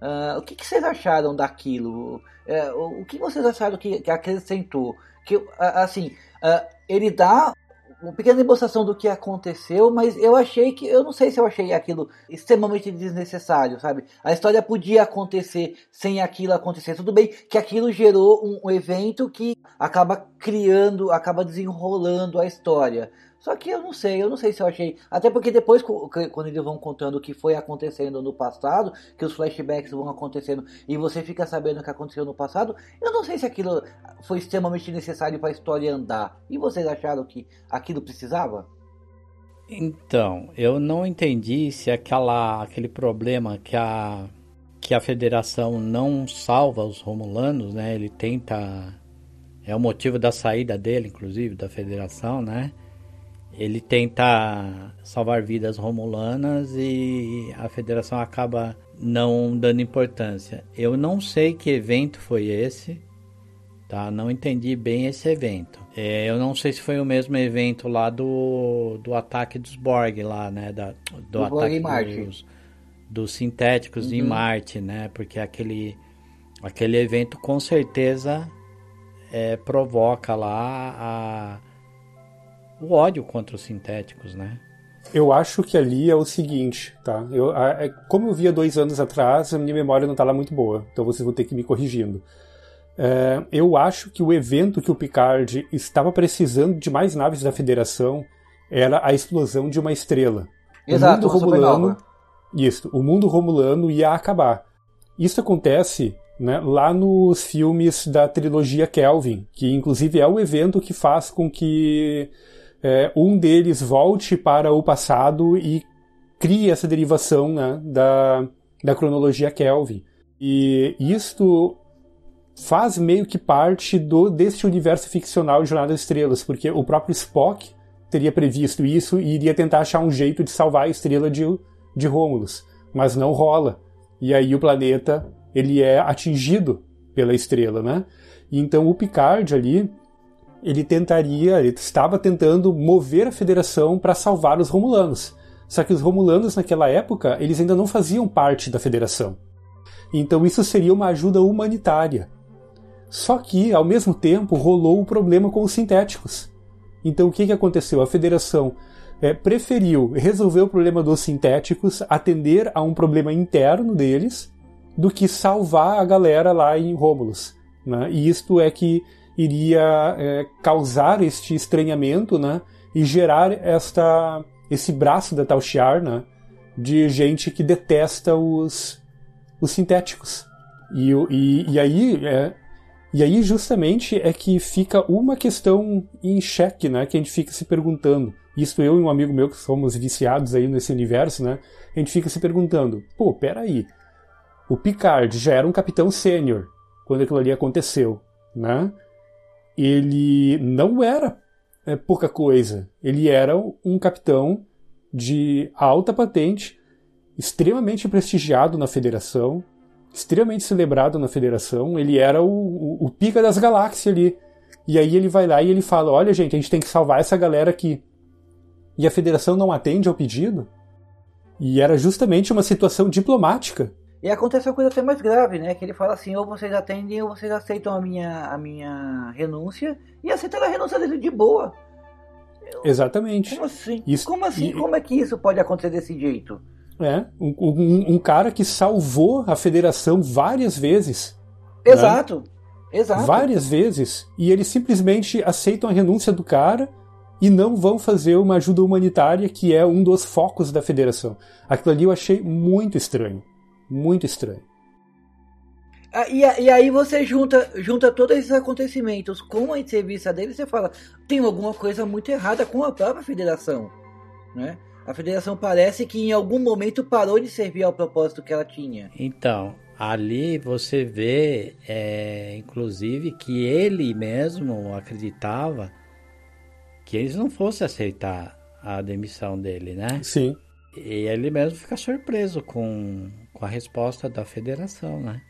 Uh, o que, que, vocês acharam daquilo? Uh, o que vocês acharam que, que acrescentou? Que, assim, ele dá uma pequena demonstração do que aconteceu, mas eu achei que, eu não sei se eu achei aquilo extremamente desnecessário, sabe? A história podia acontecer sem aquilo acontecer. Tudo bem que aquilo gerou um, um evento que acaba criando, acaba desenrolando a história. Só que eu não sei, eu não sei se eu achei. Até porque depois, quando eles vão contando o que foi acontecendo no passado, que os flashbacks vão acontecendo e você fica sabendo o que aconteceu no passado, eu não sei se aquilo foi extremamente necessário para a história andar. E vocês acharam que aquilo precisava? Então, eu não entendi se aquela, aquele problema que a, que a federação não salva os romulanos, né? Ele tenta. É o motivo da saída dele, inclusive, da federação, né? Ele tenta salvar vidas romulanas e a federação acaba não dando importância. Eu não sei que evento foi esse, tá? Não entendi bem esse evento. É, eu não sei se foi o mesmo evento lá do, do ataque dos Borg lá, né? Da, do, ataque dos, dos, sintéticos uhum. em Marte, né? Porque aquele, aquele evento com certeza é, provoca lá a o ódio contra os sintéticos, né? Eu acho que ali é o seguinte, tá? Eu, a, é, como eu via dois anos atrás, a minha memória não está lá muito boa, então vocês vão ter que me corrigindo. É, eu acho que o evento que o Picard estava precisando de mais naves da Federação era a explosão de uma estrela. Exato, o mundo romulano, isso, o mundo romulano ia acabar. Isso acontece né, lá nos filmes da trilogia Kelvin, que inclusive é o evento que faz com que é, um deles volte para o passado e crie essa derivação né, da, da cronologia Kelvin. E isto faz meio que parte do deste universo ficcional de Jornada das Estrelas, porque o próprio Spock teria previsto isso e iria tentar achar um jeito de salvar a estrela de, de Romulus, mas não rola. E aí o planeta ele é atingido pela estrela, né? Então o Picard ali ele tentaria, ele estava tentando mover a federação para salvar os romulanos. Só que os romulanos naquela época, eles ainda não faziam parte da federação. Então isso seria uma ajuda humanitária. Só que, ao mesmo tempo, rolou o problema com os sintéticos. Então o que, que aconteceu? A federação é, preferiu resolver o problema dos sintéticos, atender a um problema interno deles, do que salvar a galera lá em Romulus. Né? E isto é que iria é, causar este estranhamento, né? E gerar esta, esse braço da Tal Shiar, né? De gente que detesta os, os sintéticos. E, e, e aí é, e aí justamente é que fica uma questão em xeque, né? Que a gente fica se perguntando. Isso eu e um amigo meu que somos viciados aí nesse universo, né? A gente fica se perguntando, pô, peraí. O Picard já era um capitão sênior quando aquilo ali aconteceu, né? Ele não era é, pouca coisa. Ele era um capitão de alta patente, extremamente prestigiado na federação, extremamente celebrado na federação. Ele era o, o, o pica das galáxias ali. E aí ele vai lá e ele fala: Olha, gente, a gente tem que salvar essa galera aqui. E a federação não atende ao pedido. E era justamente uma situação diplomática e aconteceu uma coisa até mais grave, né? Que ele fala assim, ou vocês atendem ou vocês aceitam a minha, a minha renúncia. E aceitaram a renúncia dele de boa. Exatamente. Como assim? Isso, como assim? E, Como é que isso pode acontecer desse jeito? É, um, um, um cara que salvou a federação várias vezes. Né? Exato. Né? Exato. Várias vezes. E eles simplesmente aceitam a renúncia do cara e não vão fazer uma ajuda humanitária que é um dos focos da federação. Aquilo ali eu achei muito estranho. Muito estranho. Ah, e, e, aí você junta, junta todos esses acontecimentos com a entrevista dele e você fala, tem alguma coisa muito errada com a própria federação, né? A federação parece que em algum momento parou de servir ao propósito que ela tinha. Então, ali você vê, é, inclusive, que ele mesmo acreditava que eles não fossem aceitar a demissão dele, né? Sim. E ele mesmo fica surpreso com, com a resposta da federação, né?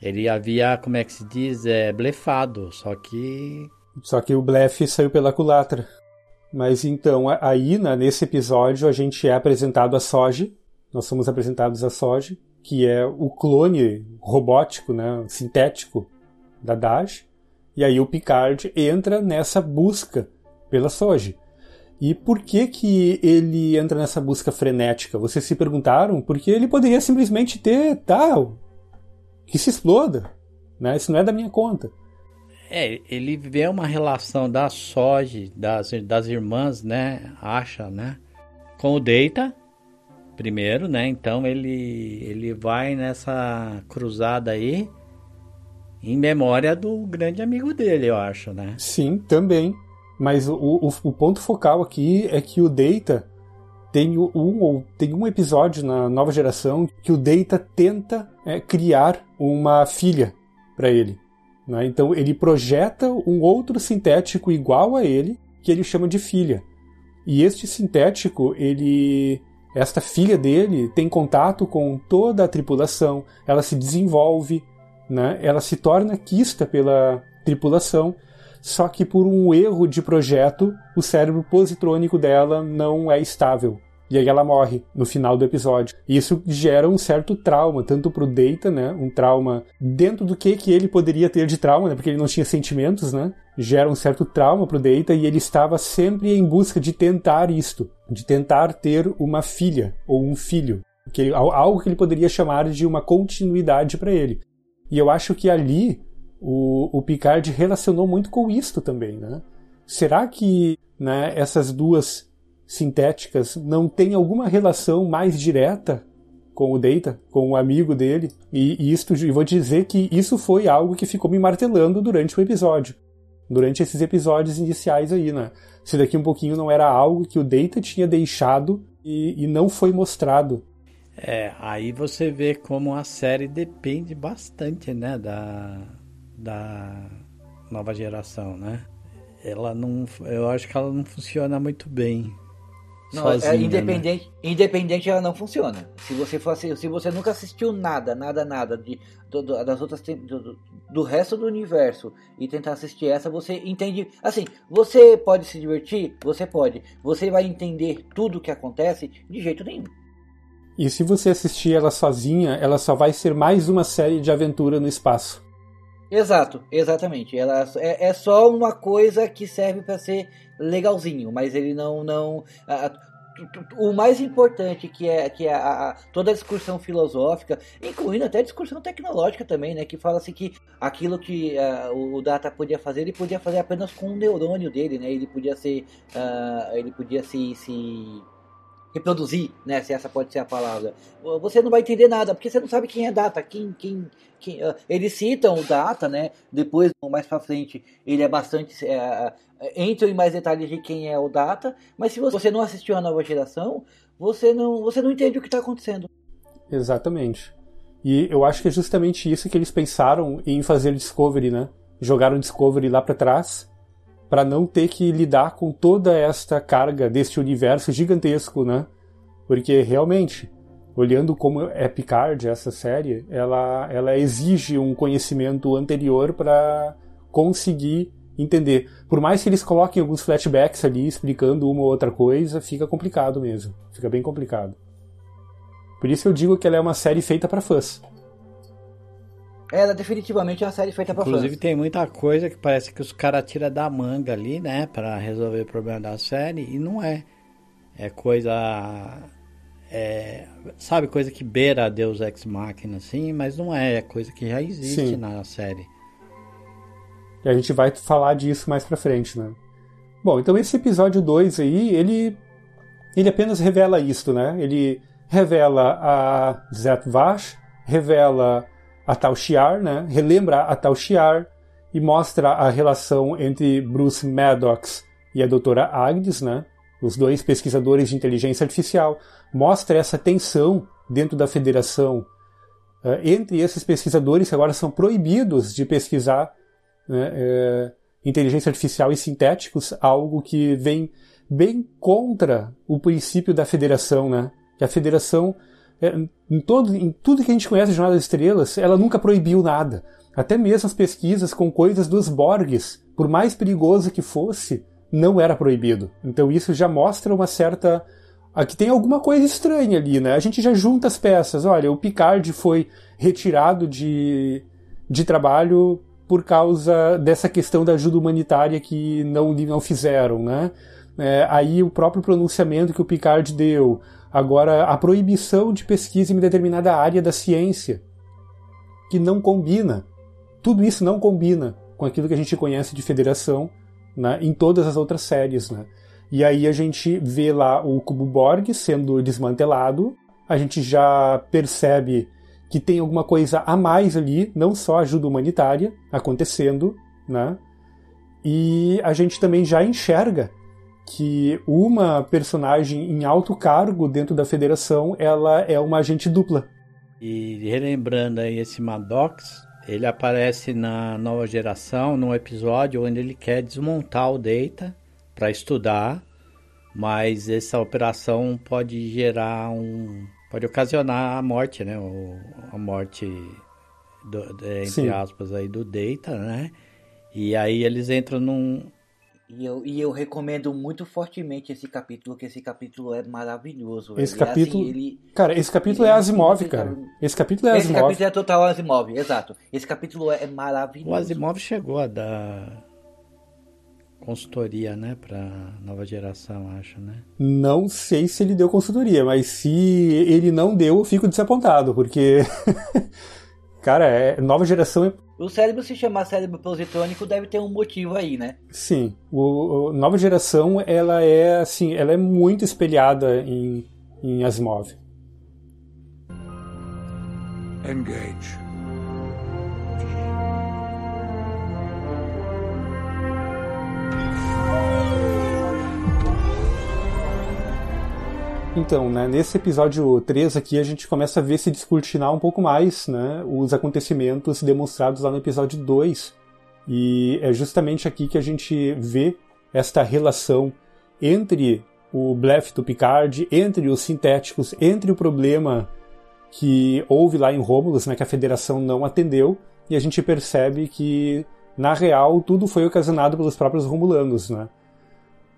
Ele havia, como é que se diz, é, blefado, só que. Só que o blefe saiu pela culatra. Mas então, aí, nesse episódio, a gente é apresentado a Soji. Nós somos apresentados a Soji, que é o clone robótico, né, sintético da Daj. E aí o Picard entra nessa busca pela Soji. E por que que ele entra nessa busca frenética? Vocês se perguntaram? Porque ele poderia simplesmente ter, tal, tá, que se exploda, né? Isso não é da minha conta. É, ele vê uma relação da Soji, das, das irmãs, né? Acha, né? Com o Deita, primeiro, né? Então ele, ele vai nessa cruzada aí em memória do grande amigo dele, eu acho, né? Sim, também. Mas o, o, o ponto focal aqui é que o Data tem um, tem um episódio na nova geração que o Data tenta é, criar uma filha para ele. Né? Então ele projeta um outro sintético igual a ele, que ele chama de filha. E este sintético, ele esta filha dele tem contato com toda a tripulação, ela se desenvolve, né? ela se torna quista pela tripulação, só que por um erro de projeto, o cérebro positrônico dela não é estável. E aí ela morre no final do episódio. E isso gera um certo trauma, tanto pro Data, né? Um trauma dentro do que que ele poderia ter de trauma, né? Porque ele não tinha sentimentos, né? Gera um certo trauma pro Data e ele estava sempre em busca de tentar isto, de tentar ter uma filha ou um filho, que algo que ele poderia chamar de uma continuidade para ele. E eu acho que ali o, o Picard relacionou muito com isto também, né? Será que né, essas duas sintéticas não têm alguma relação mais direta com o Data, com o amigo dele. E, e isto, e vou dizer que isso foi algo que ficou me martelando durante o episódio. Durante esses episódios iniciais aí, né? Se daqui um pouquinho não era algo que o Data tinha deixado e, e não foi mostrado. É, aí você vê como a série depende bastante, né, da, da nova geração, né? Ela não, eu acho que ela não funciona muito bem não, é sozinha, é independente, né? independente ela não funciona. Se você for, se você nunca assistiu nada, nada, nada de, do, das outras do, do, resto do universo e tentar assistir essa, você entende. Assim, você pode se divertir, você pode. Você vai entender tudo o que acontece de jeito nenhum. E se você assistir ela sozinha, ela só vai ser mais uma série de aventura no espaço. Exato, exatamente. Ela é, é só uma coisa que serve para ser legalzinho, mas ele não não a, o mais importante que é que é a, a, toda a discussão filosófica, incluindo até a discussão tecnológica também, né, que fala assim que aquilo que uh, o Data podia fazer, ele podia fazer apenas com um neurônio dele, né? Ele podia ser uh, ele podia se, se reproduzir, né? Se essa pode ser a palavra. Você não vai entender nada, porque você não sabe quem é Data, quem, quem, quem uh, eles citam o Data, né? Depois, mais para frente, ele é bastante uh, entram em mais detalhes de quem é o Data, mas se você não assistiu a nova geração, você não, você não entende o que está acontecendo. Exatamente. E eu acho que é justamente isso que eles pensaram em fazer Discovery, né? Jogaram Discovery lá para trás para não ter que lidar com toda esta carga deste universo gigantesco, né? Porque realmente, olhando como é Picard essa série, ela ela exige um conhecimento anterior para conseguir entender. Por mais que eles coloquem alguns flashbacks ali explicando uma ou outra coisa, fica complicado mesmo. Fica bem complicado. Por isso eu digo que ela é uma série feita para fãs. Ela definitivamente é uma série feita para fãs. Inclusive tem muita coisa que parece que os caras tiram da manga ali, né, para resolver o problema da série e não é. É coisa é, sabe, coisa que beira a Deus Ex Machina assim, mas não é, é coisa que já existe Sim. na série. E a gente vai falar disso mais pra frente, né? Bom, então esse episódio 2 aí, ele ele apenas revela isto, né? Ele revela a Zet Vash, revela a Tal Shiar, né? relembra a Tal Shiar e mostra a relação entre Bruce Maddox e a doutora Agnes, né? os dois pesquisadores de inteligência artificial, mostra essa tensão dentro da federação uh, entre esses pesquisadores que agora são proibidos de pesquisar né, uh, inteligência artificial e sintéticos, algo que vem bem contra o princípio da federação, né? Que a federação, em, todo, em tudo que a gente conhece de Jornada das Estrelas, ela nunca proibiu nada. Até mesmo as pesquisas com coisas dos Borgs, por mais perigoso que fosse, não era proibido. Então isso já mostra uma certa aqui tem alguma coisa estranha ali, né? A gente já junta as peças. Olha, o Picard foi retirado de, de trabalho por causa dessa questão da ajuda humanitária que não, não fizeram, né? É, aí o próprio pronunciamento que o Picard deu, agora a proibição de pesquisa em determinada área da ciência, que não combina. Tudo isso não combina com aquilo que a gente conhece de federação né, em todas as outras séries. Né? E aí a gente vê lá o cubo Borg sendo desmantelado, a gente já percebe que tem alguma coisa a mais ali, não só ajuda humanitária acontecendo, né? E a gente também já enxerga que uma personagem em alto cargo dentro da federação, ela é uma agente dupla. E relembrando aí esse Maddox, ele aparece na nova geração num episódio onde ele quer desmontar o Data para estudar, mas essa operação pode gerar um pode ocasionar a morte, né? O, a morte, do, entre Sim. aspas, aí do Data, né? E aí eles entram num. E eu, e eu recomendo muito fortemente esse capítulo, que esse capítulo é maravilhoso. Esse velho. capítulo. Assim, ele, cara, esse capítulo ele, é Asimov, cara. Esse capítulo é Asimov. Esse capítulo é total Asimov, exato. Esse capítulo é maravilhoso. O Asimov chegou a dar consultoria, né, para nova geração, acho, né? Não sei se ele deu consultoria, mas se ele não deu, eu fico desapontado, porque cara, é nova geração é... O cérebro se chamar cérebro positrônico deve ter um motivo aí, né? Sim, o, o nova geração ela é assim, ela é muito espelhada em em Asimov. Engage. Então, né, nesse episódio 3 aqui, a gente começa a ver se descortinar um pouco mais né, os acontecimentos demonstrados lá no episódio 2. E é justamente aqui que a gente vê esta relação entre o blefe do Picard, entre os sintéticos, entre o problema que houve lá em Romulus, né, que a Federação não atendeu, e a gente percebe que, na real, tudo foi ocasionado pelos próprios Romulanos, né?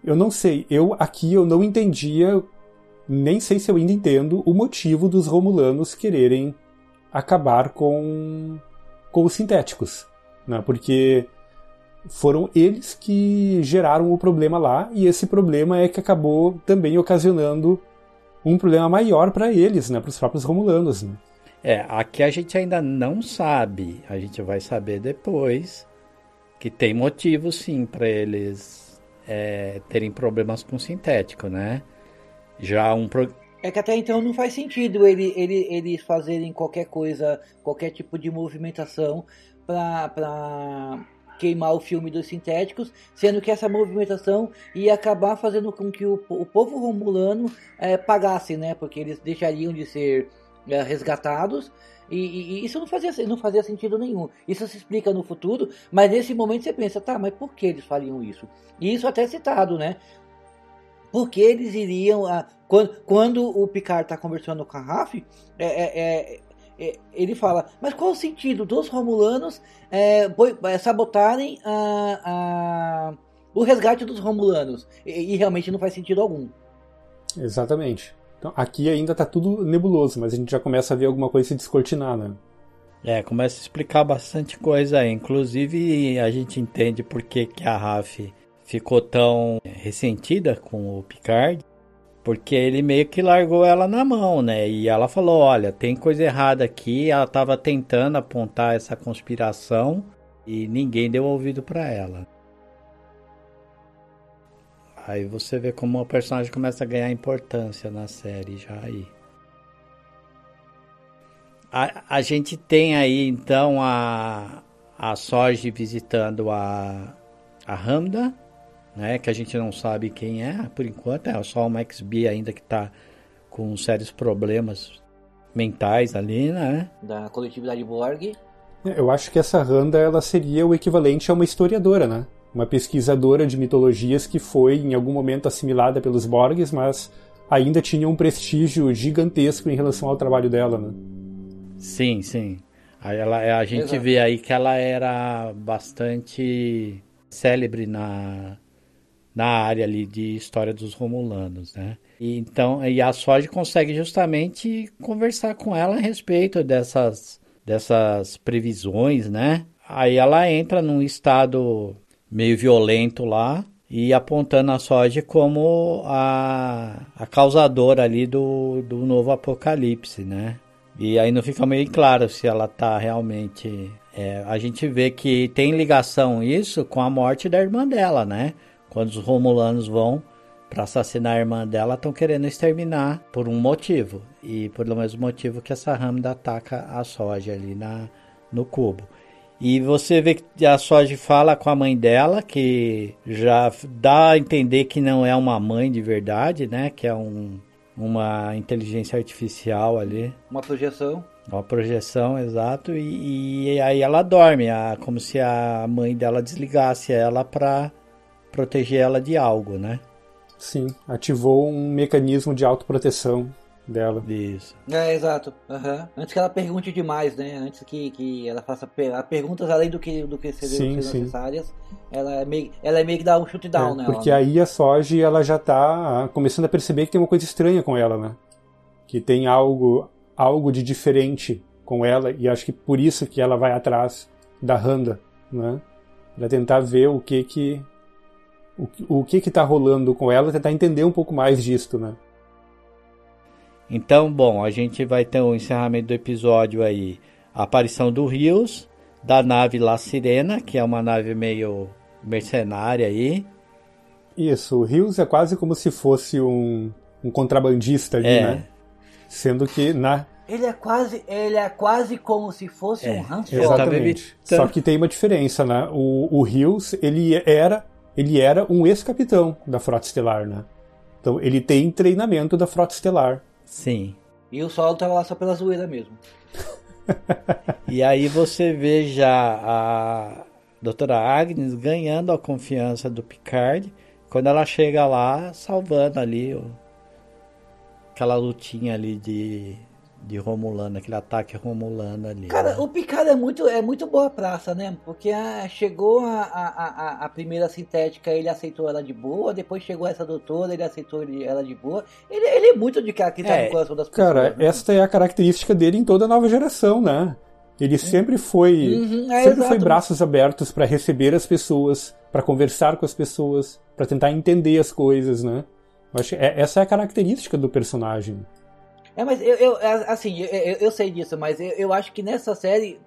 Eu não sei, eu aqui eu não entendia nem sei se eu ainda entendo o motivo dos Romulanos quererem acabar com, com os sintéticos. Né? Porque foram eles que geraram o problema lá, e esse problema é que acabou também ocasionando um problema maior para eles, né? para os próprios Romulanos. Né? É, aqui a gente ainda não sabe, a gente vai saber depois que tem motivo sim para eles é, terem problemas com sintético, né? Já um pro... É que até então não faz sentido ele, ele, eles fazerem qualquer coisa, qualquer tipo de movimentação para queimar o filme dos sintéticos, sendo que essa movimentação ia acabar fazendo com que o, o povo romulano é, pagasse, né? Porque eles deixariam de ser é, resgatados e, e, e, isso não fazia, não fazia sentido nenhum. Isso se explica no futuro, mas nesse momento você pensa, tá, mas por que eles fariam isso? E isso até é citado, né? Porque eles iriam. A, quando, quando o Picard está conversando com a Raf, é, é, é, é, ele fala: Mas qual o sentido dos Romulanos é, é, sabotarem a, a, o resgate dos Romulanos? E, e, realmente não faz sentido algum. Exatamente. Então, aqui ainda está tudo nebuloso, mas a gente já começa a ver alguma coisa se descortinar, né? É, começa a explicar bastante coisa aí. Inclusive, a gente entende por que, que a Raf ficou tão ressentida com o Picard, porque ele meio que largou ela na mão, né? E ela falou: olha, tem coisa errada aqui. Ela estava tentando apontar essa conspiração e ninguém deu ouvido para ela. Aí você vê como o personagem começa a ganhar importância na série já aí. a, a gente tem aí então a, a Soji visitando a, a Hamda, né? Que a gente não sabe quem é por enquanto, é só uma XB ainda que está com sérios problemas mentais ali, né? Da coletividade Borg. Eu acho que essa Randa ela seria o equivalente a uma historiadora, né? Uma pesquisadora de mitologias que foi em algum momento assimilada pelos Borgs, mas ainda tinha um prestígio gigantesco em relação ao trabalho dela, né? Sim, sim. Aí ela, a gente Exato. vê aí que ela era bastante célebre na, na área ali de história dos Romulanos, né? E, então, e a Soji consegue justamente conversar com ela a respeito dessas, dessas previsões, né? Aí ela entra num estado meio violento lá e apontando a Soji como a, a causadora ali do, do novo apocalipse, né? E aí não fica meio claro se ela tá realmente. É, a gente vê que tem ligação isso com a morte da irmã dela, né? Quando os Romulanos vão para assassinar a irmã dela estão querendo exterminar por um motivo. E pelo mesmo motivo que essa Ramda ataca a soja ali na, no cubo. E você vê que a Soji fala com a mãe dela, que já dá a entender que não é uma mãe de verdade, né? Que é um, uma inteligência artificial ali. Uma projeção. Uma projeção, exato. E, e aí ela dorme, a, como se a mãe dela desligasse ela para proteger ela de algo, né? Sim, ativou um mecanismo de autoproteção dela. Isso. É, exato. Uhum. Antes que ela pergunte demais, né? Antes que, que ela faça perguntas além do que, do que seriam necessárias, ela é, meio, ela é meio que dá um chute down, é, né? Porque aí a Soji, ela já tá começando a perceber que tem uma coisa estranha com ela, né? Que tem algo, algo de diferente com ela, e acho que por isso que ela vai atrás da Randa, né? Pra tentar ver o que que o, o que que tá rolando com ela, tentar entender um pouco mais disto, né? Então, bom, a gente vai ter o um encerramento do episódio aí, a aparição do Rios, da nave La Sirena, que é uma nave meio mercenária aí. Isso, o Rios é quase como se fosse um, um contrabandista ali, é. né? Sendo que na, ele é quase, ele é quase como se fosse é, um Han Solo. Exatamente. Só que tem uma diferença, né? O, o Rios, ele era ele era um ex-capitão da Frota Estelar, né? Então ele tem treinamento da Frota Estelar. Sim. E o Solo tava lá só pela zoeira mesmo. e aí você vê já a doutora Agnes ganhando a confiança do Picard quando ela chega lá salvando ali o... aquela lutinha ali de de Romulano, aquele ataque Romulano ali. Cara, né? o Picard é muito, é muito boa praça, né? Porque a, chegou a, a, a, a, primeira sintética, ele aceitou ela de boa, depois chegou essa doutora, ele aceitou ela de boa. Ele, ele é muito de cara que tá é, no coração das pessoas. Cara, né? esta é a característica dele em toda a nova geração, né? Ele sempre foi, uhum, é, sempre foi braços abertos para receber as pessoas, para conversar com as pessoas, para tentar entender as coisas, né? Eu acho, é, essa é a característica do personagem. É, mas eu, eu assim, eu, eu, sei disso, mas eu, eu acho que nessa série,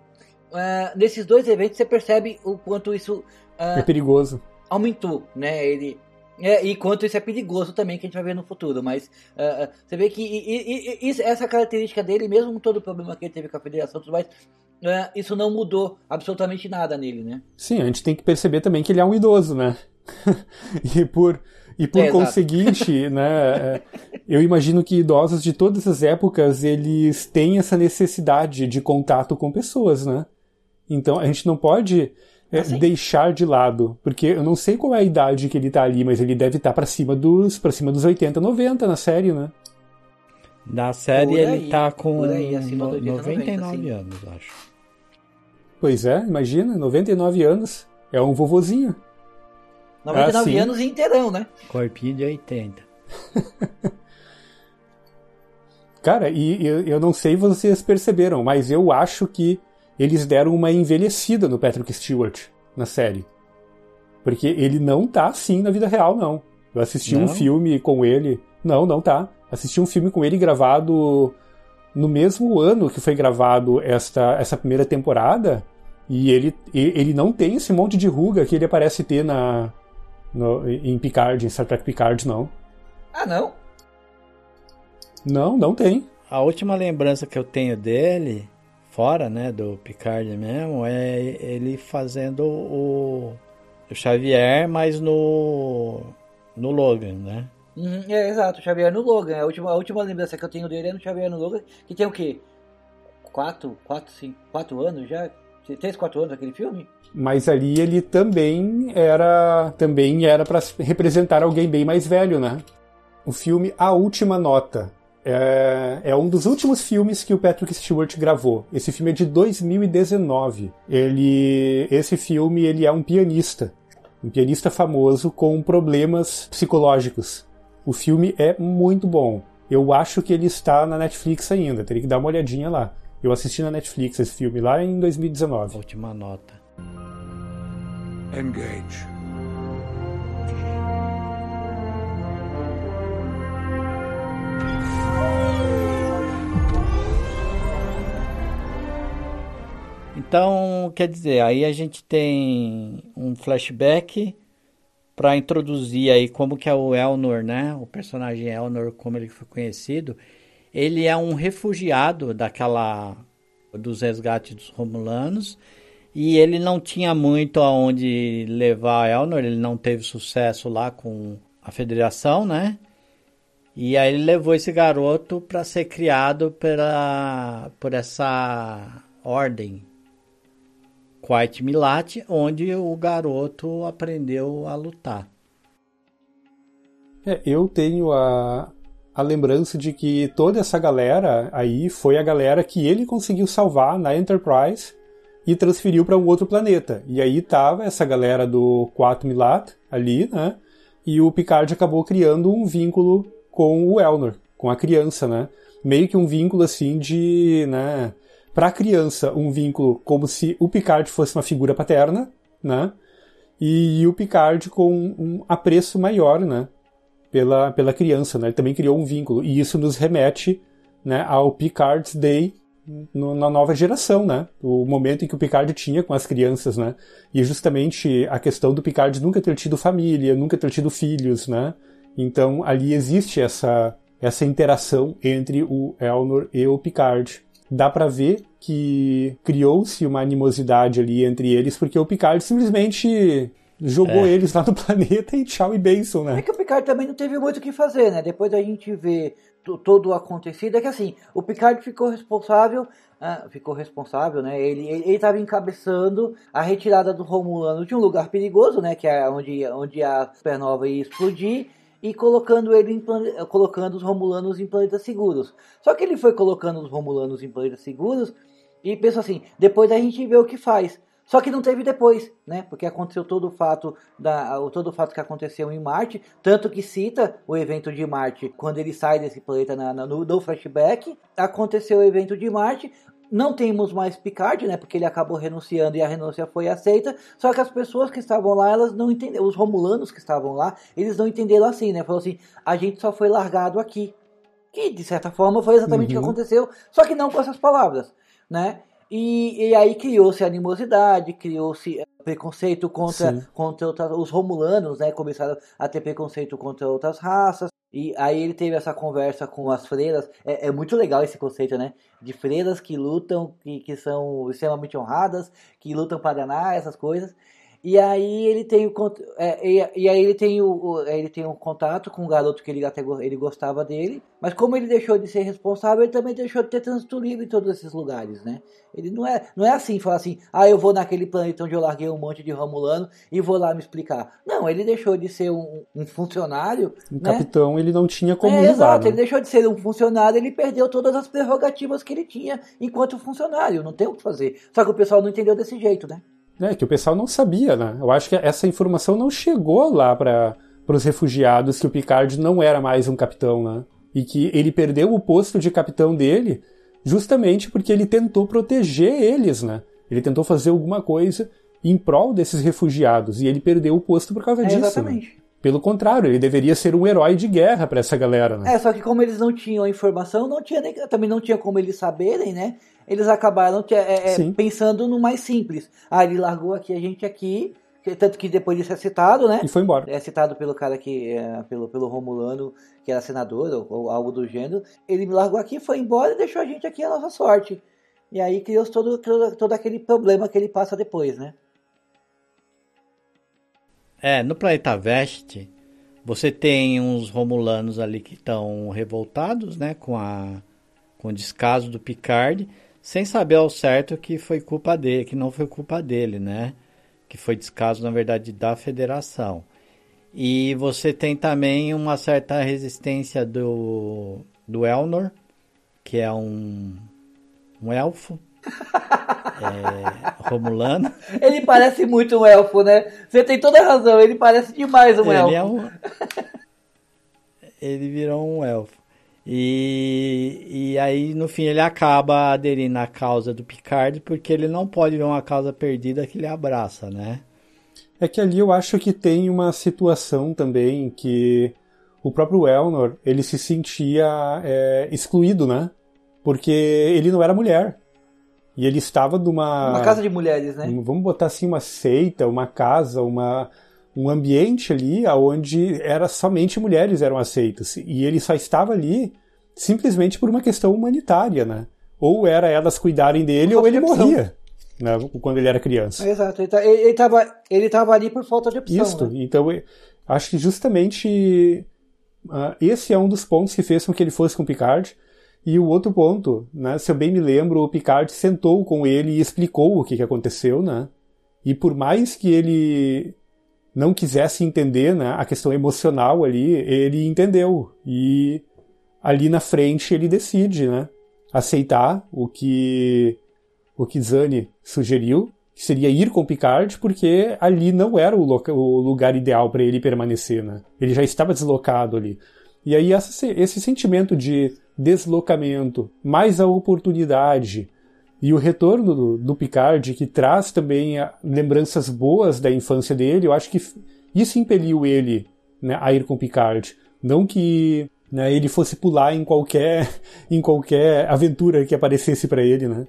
uh, nesses dois eventos, você percebe o quanto isso. Uh, é perigoso. Aumentou, né? Ele. É, e quanto isso é perigoso também, que a gente vai ver no futuro. Mas uh, você vê que e, e, e, essa característica dele, mesmo com todo o problema que ele teve com a federação e tudo mais, uh, isso não mudou absolutamente nada nele, né? Sim, a gente tem que perceber também que ele é um idoso, né? e por e por é, conseguinte, né, eu imagino que idosos de todas as épocas, eles têm essa necessidade de contato com pessoas, né? Então a gente não pode é, assim? deixar de lado, porque eu não sei qual é a idade que ele tá ali, mas ele deve estar tá para cima dos para cima dos 80, 90 na série, né? Na série aí, ele tá com aí, no, 80, 99 90, anos, acho. Pois é, imagina, 99 anos. É um vovozinho. 99 ah, anos inteirão, né? Corpinho de 80. Cara, e eu, eu não sei se vocês perceberam, mas eu acho que eles deram uma envelhecida no Patrick Stewart na série. Porque ele não tá assim na vida real, não. Eu assisti não? um filme com ele. Não, não tá. Assisti um filme com ele gravado no mesmo ano que foi gravado esta, essa primeira temporada. E ele, ele não tem esse monte de ruga que ele parece ter na, no, em Picard, em Star Trek Picard, não. Ah, não? Não, não tem. A última lembrança que eu tenho dele fora, né, do Picard mesmo, é ele fazendo o, o Xavier, mas no no Logan, né? Uhum, é, exato, o Xavier no Logan. A última, a última lembrança que eu tenho dele é no Xavier no Logan, que tem o quê? Quatro, quatro, cinco, quatro anos já? Três, quatro anos aquele filme? Mas ali ele também era também era para representar alguém bem mais velho, né? O filme A Última Nota é, é, um dos últimos filmes que o Patrick Stewart gravou. Esse filme é de 2019. Ele, esse filme ele é um pianista, um pianista famoso com problemas psicológicos. O filme é muito bom. Eu acho que ele está na Netflix ainda. Teria que dar uma olhadinha lá. Eu assisti na Netflix esse filme lá em 2019. Última nota. Engage. Então, quer dizer, aí a gente tem um flashback para introduzir aí como que é o Elnor, né? O personagem Elnor, como ele foi conhecido, ele é um refugiado daquela dos resgates dos Romulanos e ele não tinha muito aonde levar Elnor, ele não teve sucesso lá com a Federação, né? E aí ele levou esse garoto para ser criado pela por essa ordem Quiet Milat, onde o garoto aprendeu a lutar. É, eu tenho a, a lembrança de que toda essa galera aí foi a galera que ele conseguiu salvar na Enterprise e transferiu para um outro planeta. E aí tava essa galera do 4 Milat ali, né? E o Picard acabou criando um vínculo com o Elnor, com a criança, né? Meio que um vínculo assim de, né? para a criança um vínculo como se o Picard fosse uma figura paterna, né? E o Picard com um apreço maior, né? Pela, pela criança, né? Ele também criou um vínculo. E isso nos remete né, ao Picard's Day no, na nova geração, né? O momento em que o Picard tinha com as crianças, né? E justamente a questão do Picard nunca ter tido família, nunca ter tido filhos, né? Então ali existe essa, essa interação entre o Elnor e o Picard dá para ver que criou-se uma animosidade ali entre eles, porque o Picard simplesmente jogou é. eles lá no planeta e tchau e benção, né? É que o Picard também não teve muito o que fazer, né? Depois da gente ver todo o acontecido, é que assim, o Picard ficou responsável, ah, ficou responsável, né? Ele estava encabeçando a retirada do Romulano de um lugar perigoso, né? Que é onde, onde a supernova ia explodir e colocando ele em colocando os romulanos em planetas seguros. Só que ele foi colocando os romulanos em planetas seguros e pensou assim, depois a gente vê o que faz. Só que não teve depois, né? Porque aconteceu todo o fato da todo o fato que aconteceu em Marte, tanto que cita o evento de Marte quando ele sai desse planeta na, na, no, no flashback. Aconteceu o evento de Marte, não temos mais Picard, né? Porque ele acabou renunciando e a renúncia foi aceita. Só que as pessoas que estavam lá, elas não entenderam. Os romulanos que estavam lá, eles não entenderam assim, né? Falou assim: a gente só foi largado aqui. Que de certa forma foi exatamente uhum. o que uhum. aconteceu, só que não com essas palavras, né? E, e aí criou-se animosidade, criou-se eh, preconceito contra, contra outras, os romulanos, né? Começaram a ter preconceito contra outras raças. E aí ele teve essa conversa com as freiras. É, é, muito legal esse conceito, né? De freiras que lutam, que, que são extremamente honradas, que lutam para danar, essas coisas. E aí ele tem o é, e, e, aí ele tem o, ele tem um contato com um garoto que ele até ele gostava dele, mas como ele deixou de ser responsável, ele também deixou de ter trânsito livre em todos esses lugares, né? Ele não é, não é assim, falar assim, ah, eu vou naquele planeta onde eu larguei um monte de Romulano e vou lá me explicar. Não, ele deixou de ser um, um funcionário. Um né? capitão, ele não tinha como. É, exato, né? ele deixou de ser um funcionário, ele perdeu todas as prerrogativas que ele tinha enquanto funcionário. Não tem o que fazer. Só que o pessoal não entendeu desse jeito, né? É, que o pessoal não sabia, né? Eu acho que essa informação não chegou lá para os refugiados que o Picard não era mais um capitão, né? E que ele perdeu o posto de capitão dele justamente porque ele tentou proteger eles, né? Ele tentou fazer alguma coisa em prol desses refugiados e ele perdeu o posto por causa é, disso. Né? Exatamente. Né? Pelo contrário, ele deveria ser um herói de guerra para essa galera, né? É, só que como eles não tinham a informação, não tinha nem, também não tinha como eles saberem, né? Eles acabaram é, é, pensando no mais simples. Ah, ele largou aqui a gente aqui, tanto que depois disso é citado, né? E foi embora. É citado pelo cara que, é, pelo, pelo Romulano, que era senador ou, ou, algo do gênero. Ele me largou aqui, foi embora e deixou a gente aqui a nossa sorte. E aí criou todo, todo, todo aquele problema que ele passa depois, né? É, no planeta Veste, você tem uns romulanos ali que estão revoltados, né, com a com o descaso do Picard, sem saber ao certo que foi culpa dele, que não foi culpa dele, né? Que foi descaso na verdade da Federação. E você tem também uma certa resistência do do Elnor, que é um um elfo é, Romulano. Ele parece muito um elfo, né? Você tem toda a razão, ele parece demais um ele elfo. É um... ele virou um elfo. E, e aí, no fim, ele acaba aderindo à causa do Picard, porque ele não pode ver uma causa perdida que ele abraça, né? É que ali eu acho que tem uma situação também que o próprio Elnor, ele se sentia é, excluído, né? Porque ele não era mulher. E ele estava numa. Uma casa de mulheres, né? Vamos botar assim, uma seita, uma casa, uma, um ambiente ali onde era somente mulheres eram aceitas. E ele só estava ali simplesmente por uma questão humanitária, né? Ou era elas cuidarem dele ou ele morria. Né, quando ele era criança. Exato, ele estava tá, ele tava ali por falta de opção. Isso, né? então acho que justamente uh, esse é um dos pontos que fez com que ele fosse com o Picard, e o outro ponto, né, se eu bem me lembro, o Picard sentou com ele e explicou o que, que aconteceu, né? E por mais que ele não quisesse entender né, a questão emocional ali, ele entendeu. E ali na frente ele decide né, aceitar o que o que Zane sugeriu, que seria ir com Picard, porque ali não era o, o lugar ideal para ele permanecer. Né? Ele já estava deslocado ali. E aí esse, esse sentimento de deslocamento, mais a oportunidade e o retorno do, do Picard, que traz também a, lembranças boas da infância dele, eu acho que isso impeliu ele né, a ir com Picard. Não que né, ele fosse pular em qualquer, em qualquer aventura que aparecesse para ele, né?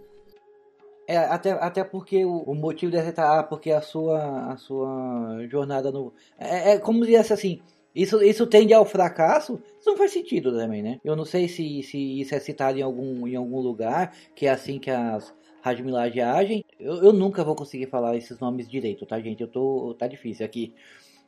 É, até, até porque o, o motivo de aceitar, ah, porque a sua, a sua jornada no. É, é como dizer assim, isso, isso tende ao fracasso? Isso não faz sentido também, né? Eu não sei se, se isso é citado em algum, em algum lugar, que é assim que as Radmilage agem. Eu, eu nunca vou conseguir falar esses nomes direito, tá, gente? Eu tô. tá difícil aqui.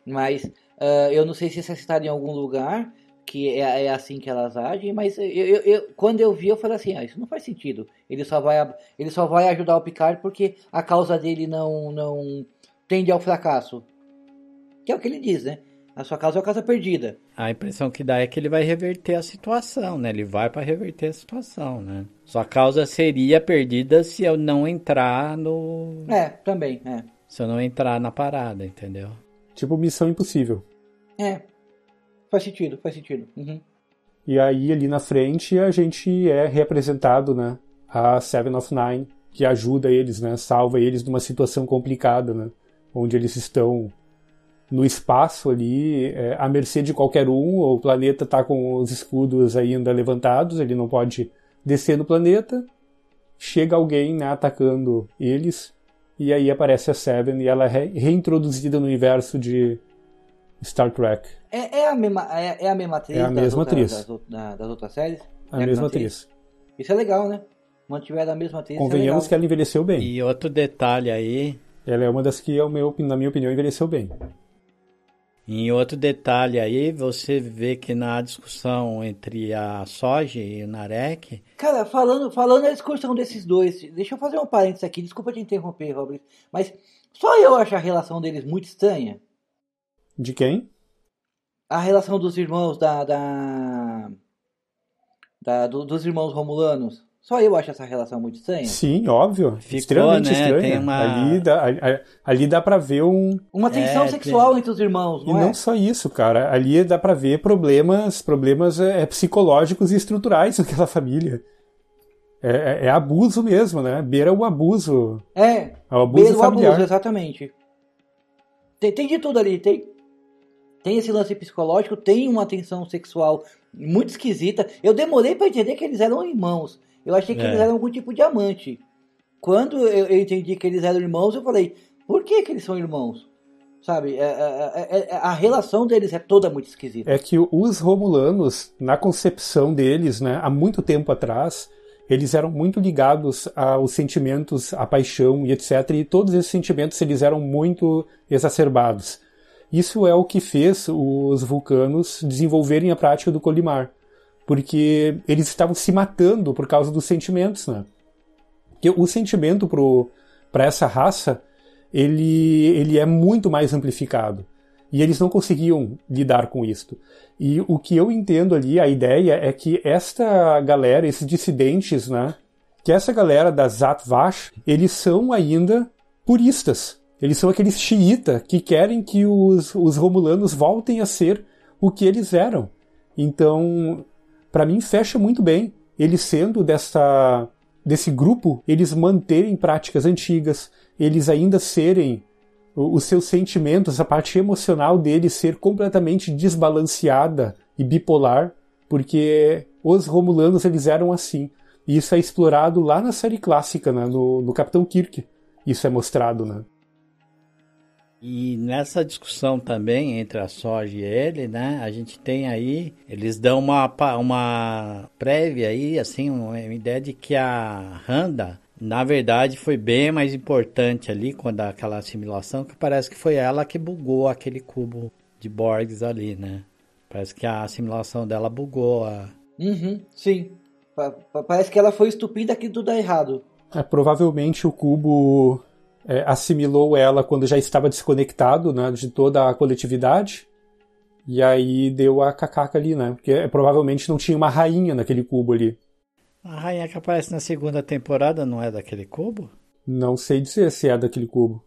Mas uh, eu não sei se isso é citado em algum lugar, que é, é assim que elas agem, mas eu, eu, eu, quando eu vi, eu falei assim, ah, isso não faz sentido. Ele só vai, ele só vai ajudar o Picard porque a causa dele não, não tende ao fracasso. Que é o que ele diz, né? A sua casa é uma casa perdida. A impressão que dá é que ele vai reverter a situação, né? Ele vai para reverter a situação, né? Sua causa seria perdida se eu não entrar no. É, também, é. Se eu não entrar na parada, entendeu? Tipo missão impossível. É. Faz sentido, faz sentido. Uhum. E aí, ali na frente, a gente é representado, né? A Seven of Nine, que ajuda eles, né? Salva eles de uma situação complicada, né? Onde eles estão no espaço ali, é, à mercê de qualquer um. O planeta está com os escudos ainda levantados, ele não pode descer no planeta. Chega alguém né, atacando eles, e aí aparece a Seven e ela é reintroduzida no universo de Star Trek. É, é a, mesma, é, é, a mesma atriz? É a mesma atriz. Das, das, outras séries? A é mesma atriz. atriz. Isso é legal, né? Mantiver a mesma atriz. É Convenhamos é que ela envelheceu bem. E outro detalhe aí. Ela é uma das que, na minha opinião, envelheceu bem. Em outro detalhe aí, você vê que na discussão entre a Soja e o Narek. Cara, falando, falando a discussão desses dois, deixa eu fazer um parênteses aqui, desculpa te interromper, Robert, mas só eu acho a relação deles muito estranha. De quem? A relação dos irmãos da. da, da do, dos irmãos romulanos. Só eu acho essa relação muito estranha. Sim, óbvio. Ficou, extremamente né? estranha. Uma... Ali, dá, ali dá pra ver um. Uma tensão é, sexual tem... entre os irmãos, não E é? não só isso, cara. Ali dá pra ver problemas, problemas é, psicológicos e estruturais naquela família. É, é, é, abuso mesmo, né? Beira o abuso. É. É o abuso beira familiar. o abuso, exatamente. Tem, tem de tudo ali. Tem, tem esse lance psicológico, tem uma tensão sexual muito esquisita. Eu demorei para entender que eles eram irmãos. Eu achei que é. eles eram algum tipo de amante. Quando eu, eu, entendi que eles eram irmãos, eu falei, por que, que eles são irmãos? Sabe, é, é, é, a relação deles é toda muito esquisita. É que os Romulanos, na concepção deles, né, há muito tempo atrás, eles eram muito ligados aos sentimentos, à paixão e etc. E todos esses sentimentos eles eram muito exacerbados. Isso é o que fez os vulcanos desenvolverem a prática do colimar, porque eles estavam se matando por causa dos sentimentos, né? Porque o sentimento para essa raça ele, ele é muito mais amplificado. E eles não conseguiam lidar com isto. E o que eu entendo ali, a ideia é que esta galera, esses dissidentes, né? Que essa galera da Zatvash, eles são ainda puristas. Eles são aqueles xiita que querem que os, os romulanos voltem a ser o que eles eram. Então, para mim, fecha muito bem. Eles sendo dessa, desse grupo, eles manterem práticas antigas, eles ainda serem os seus sentimentos, a parte emocional deles ser completamente desbalanceada e bipolar, porque os Romulanos eles eram assim. E isso é explorado lá na série clássica, né? no, no Capitão Kirk. Isso é mostrado, né? E nessa discussão também entre a Soja e ele, né, a gente tem aí, eles dão uma, uma prévia aí, assim, uma ideia de que a Randa na verdade, foi bem mais importante ali, quando aquela assimilação, que parece que foi ela que bugou aquele cubo de Borgs ali, né? Parece que a assimilação dela bugou a. Uhum, sim. parece que ela foi estupida que tudo é errado. É, provavelmente o cubo é, assimilou ela quando já estava desconectado né, de toda a coletividade. E aí deu a cacaca ali, né? Porque é, provavelmente não tinha uma rainha naquele cubo ali. A rainha que aparece na segunda temporada não é daquele cubo? Não sei dizer se é daquele cubo.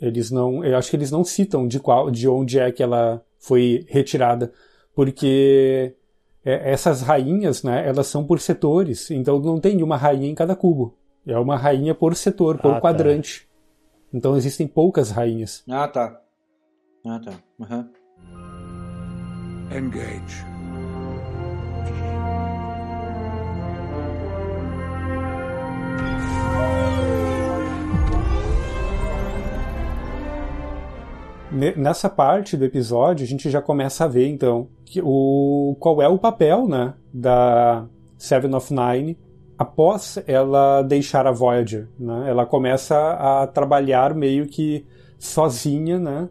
Eles não, eu acho que eles não citam de qual, de onde é que ela foi retirada, porque é, essas rainhas, né, elas são por setores, então não tem uma rainha em cada cubo. É uma rainha por setor, por ah, tá. quadrante. Tá. Então existem poucas rainhas. Ah, tá. Ah, tá. Uhum. Engage. nessa parte do episódio a gente já começa a ver então que o qual é o papel né da Seven of Nine após ela deixar a Voyager né ela começa a trabalhar meio que sozinha né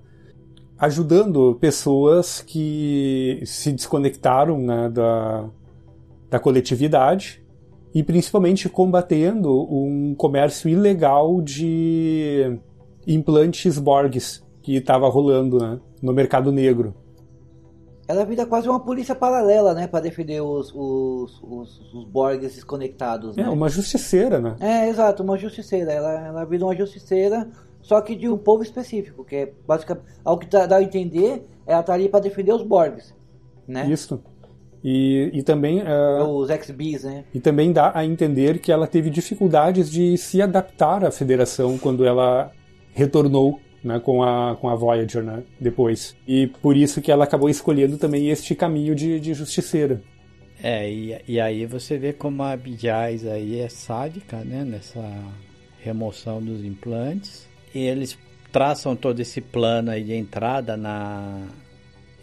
ajudando pessoas que se desconectaram né, da, da coletividade e principalmente combatendo um comércio ilegal de implantes Borgs que estava rolando né, no mercado negro. Ela vira quase uma polícia paralela, né, para defender os, os, os, os Borgs desconectados. É, né? uma justiceira, né? É, exato, uma justiceira. Ela, ela vira uma justiceira, só que de um povo específico, que é basicamente, ao que dá, a entender, ela tá ali para defender os Borgs, né? Isso. E, e também. Uh, Os XBs, né? E também dá a entender que ela teve dificuldades de se adaptar à federação quando ela retornou né, com, a, com a Voyager, né, depois. E por isso que ela acabou escolhendo também este caminho de, de justiceira. É, e, e aí você vê como a Bijais aí é sádica, né, nessa remoção dos implantes. E eles traçam todo esse plano aí de entrada na...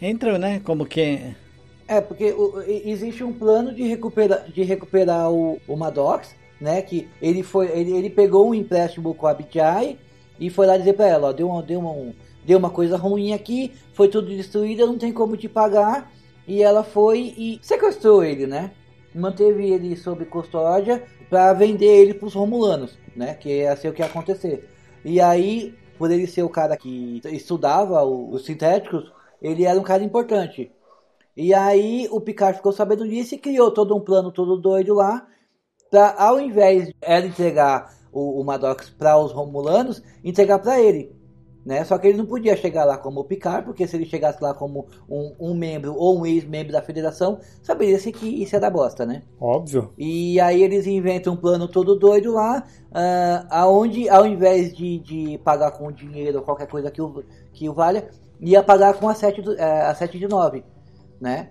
Entram, né, como que... É, porque o, existe um plano de recuperar, de recuperar o, o Maddox, né, que ele, foi, ele, ele pegou um empréstimo com a Bijai e foi lá dizer para ela, ó, deu uma, deu, uma, deu uma coisa ruim aqui, foi tudo destruído, não tem como te pagar. E ela foi e sequestrou ele, né? Manteve ele sob custódia para vender ele para os romulanos, né? Que ia ser o que ia acontecer. E aí, por ele ser o cara que estudava os sintéticos, ele era um cara importante. E aí o Picard ficou sabendo disso e criou todo um plano todo doido lá, para ao invés de ela entregar o, o Maddox para os Romulanos, entregar para ele. Né? Só que ele não podia chegar lá como o Picard, porque se ele chegasse lá como um, um membro ou um ex-membro da federação, saberia-se que isso é da bosta, né? Óbvio. E aí eles inventam um plano todo doido lá, uh, aonde ao invés de, de pagar com dinheiro ou qualquer coisa que o, que o valha, ia pagar com a 7, do, uh, a 7 de 9, né?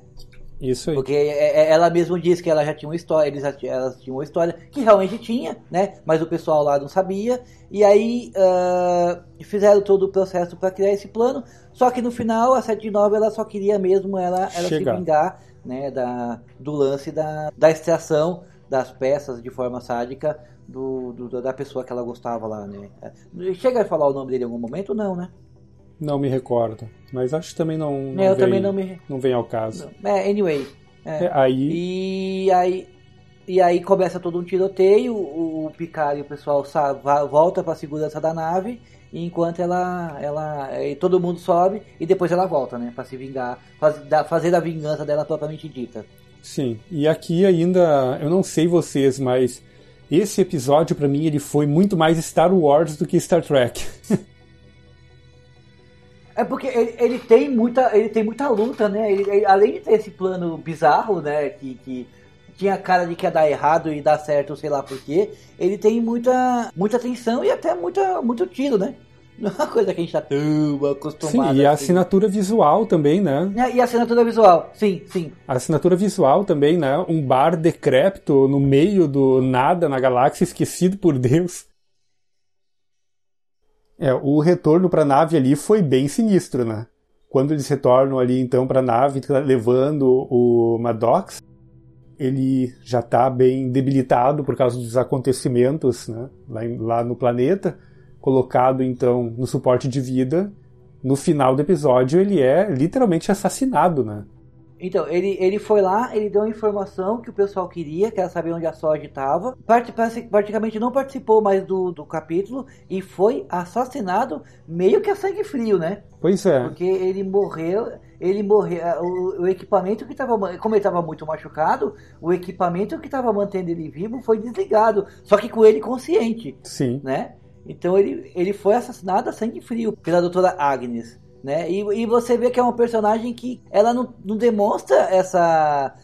Isso aí. Porque é, é, ela mesma disse que ela já tinha uma história, eles já, elas tinham uma história que realmente tinha, né? Mas o pessoal lá não sabia. E aí uh, fizeram todo o processo para criar esse plano. Só que no final a 79 ela só queria mesmo ela, ela se vingar, né? Da, do lance da, da extração das peças de forma sádica do, do, da pessoa que ela gostava lá, né? Chega a falar o nome dele em algum momento? Não, né? Não me recordo, mas acho que também não, não, é, eu vem, também não, me... não vem ao caso. É, anyway. É. É, aí... E aí e aí começa todo um tiroteio, o, o Picard e o pessoal volta para a segurança da nave, enquanto ela, ela todo mundo sobe e depois ela volta, né, para se vingar, faz, da, fazer a vingança dela propriamente dita. Sim, e aqui ainda, eu não sei vocês, mas esse episódio para mim ele foi muito mais Star Wars do que Star Trek. É porque ele, ele, tem muita ele tem muita luta, né? Ele, ele, além de ter esse plano bizarro, né, que, que tinha cara de que ia dar errado e dar certo, sei lá por quê. Ele tem muita, muita tensão e até muita, muito tiro, né? Não é uma coisa que a gente tá tão acostumado. Sim, e a assim. assinatura visual também, né? É, e a assinatura visual, sim, sim. A assinatura visual também, né? Um bar decrépito no meio do nada na galáxia, esquecido por Deus. É, o retorno para a nave ali foi bem sinistro, né? Quando eles retornam ali então para a nave levando o Maddox, ele já está bem debilitado por causa dos acontecimentos né, lá, em, lá, no planeta, colocado então no suporte de vida. No final do episódio, ele é literalmente assassinado, né? Então, ele, ele foi lá, ele deu a informação que o pessoal queria, que era saber onde a Soji estava. Praticamente não participou mais do, do capítulo e foi assassinado meio que a sangue frio, né? Pois é. Porque ele morreu, ele morreu. O, o equipamento que estava. Como ele estava muito machucado, o equipamento que estava mantendo ele vivo foi desligado. Só que com ele consciente. Sim. Né? Então ele, ele foi assassinado a sangue frio pela doutora Agnes né? E, e você vê que é uma personagem que ela não, não demonstra essa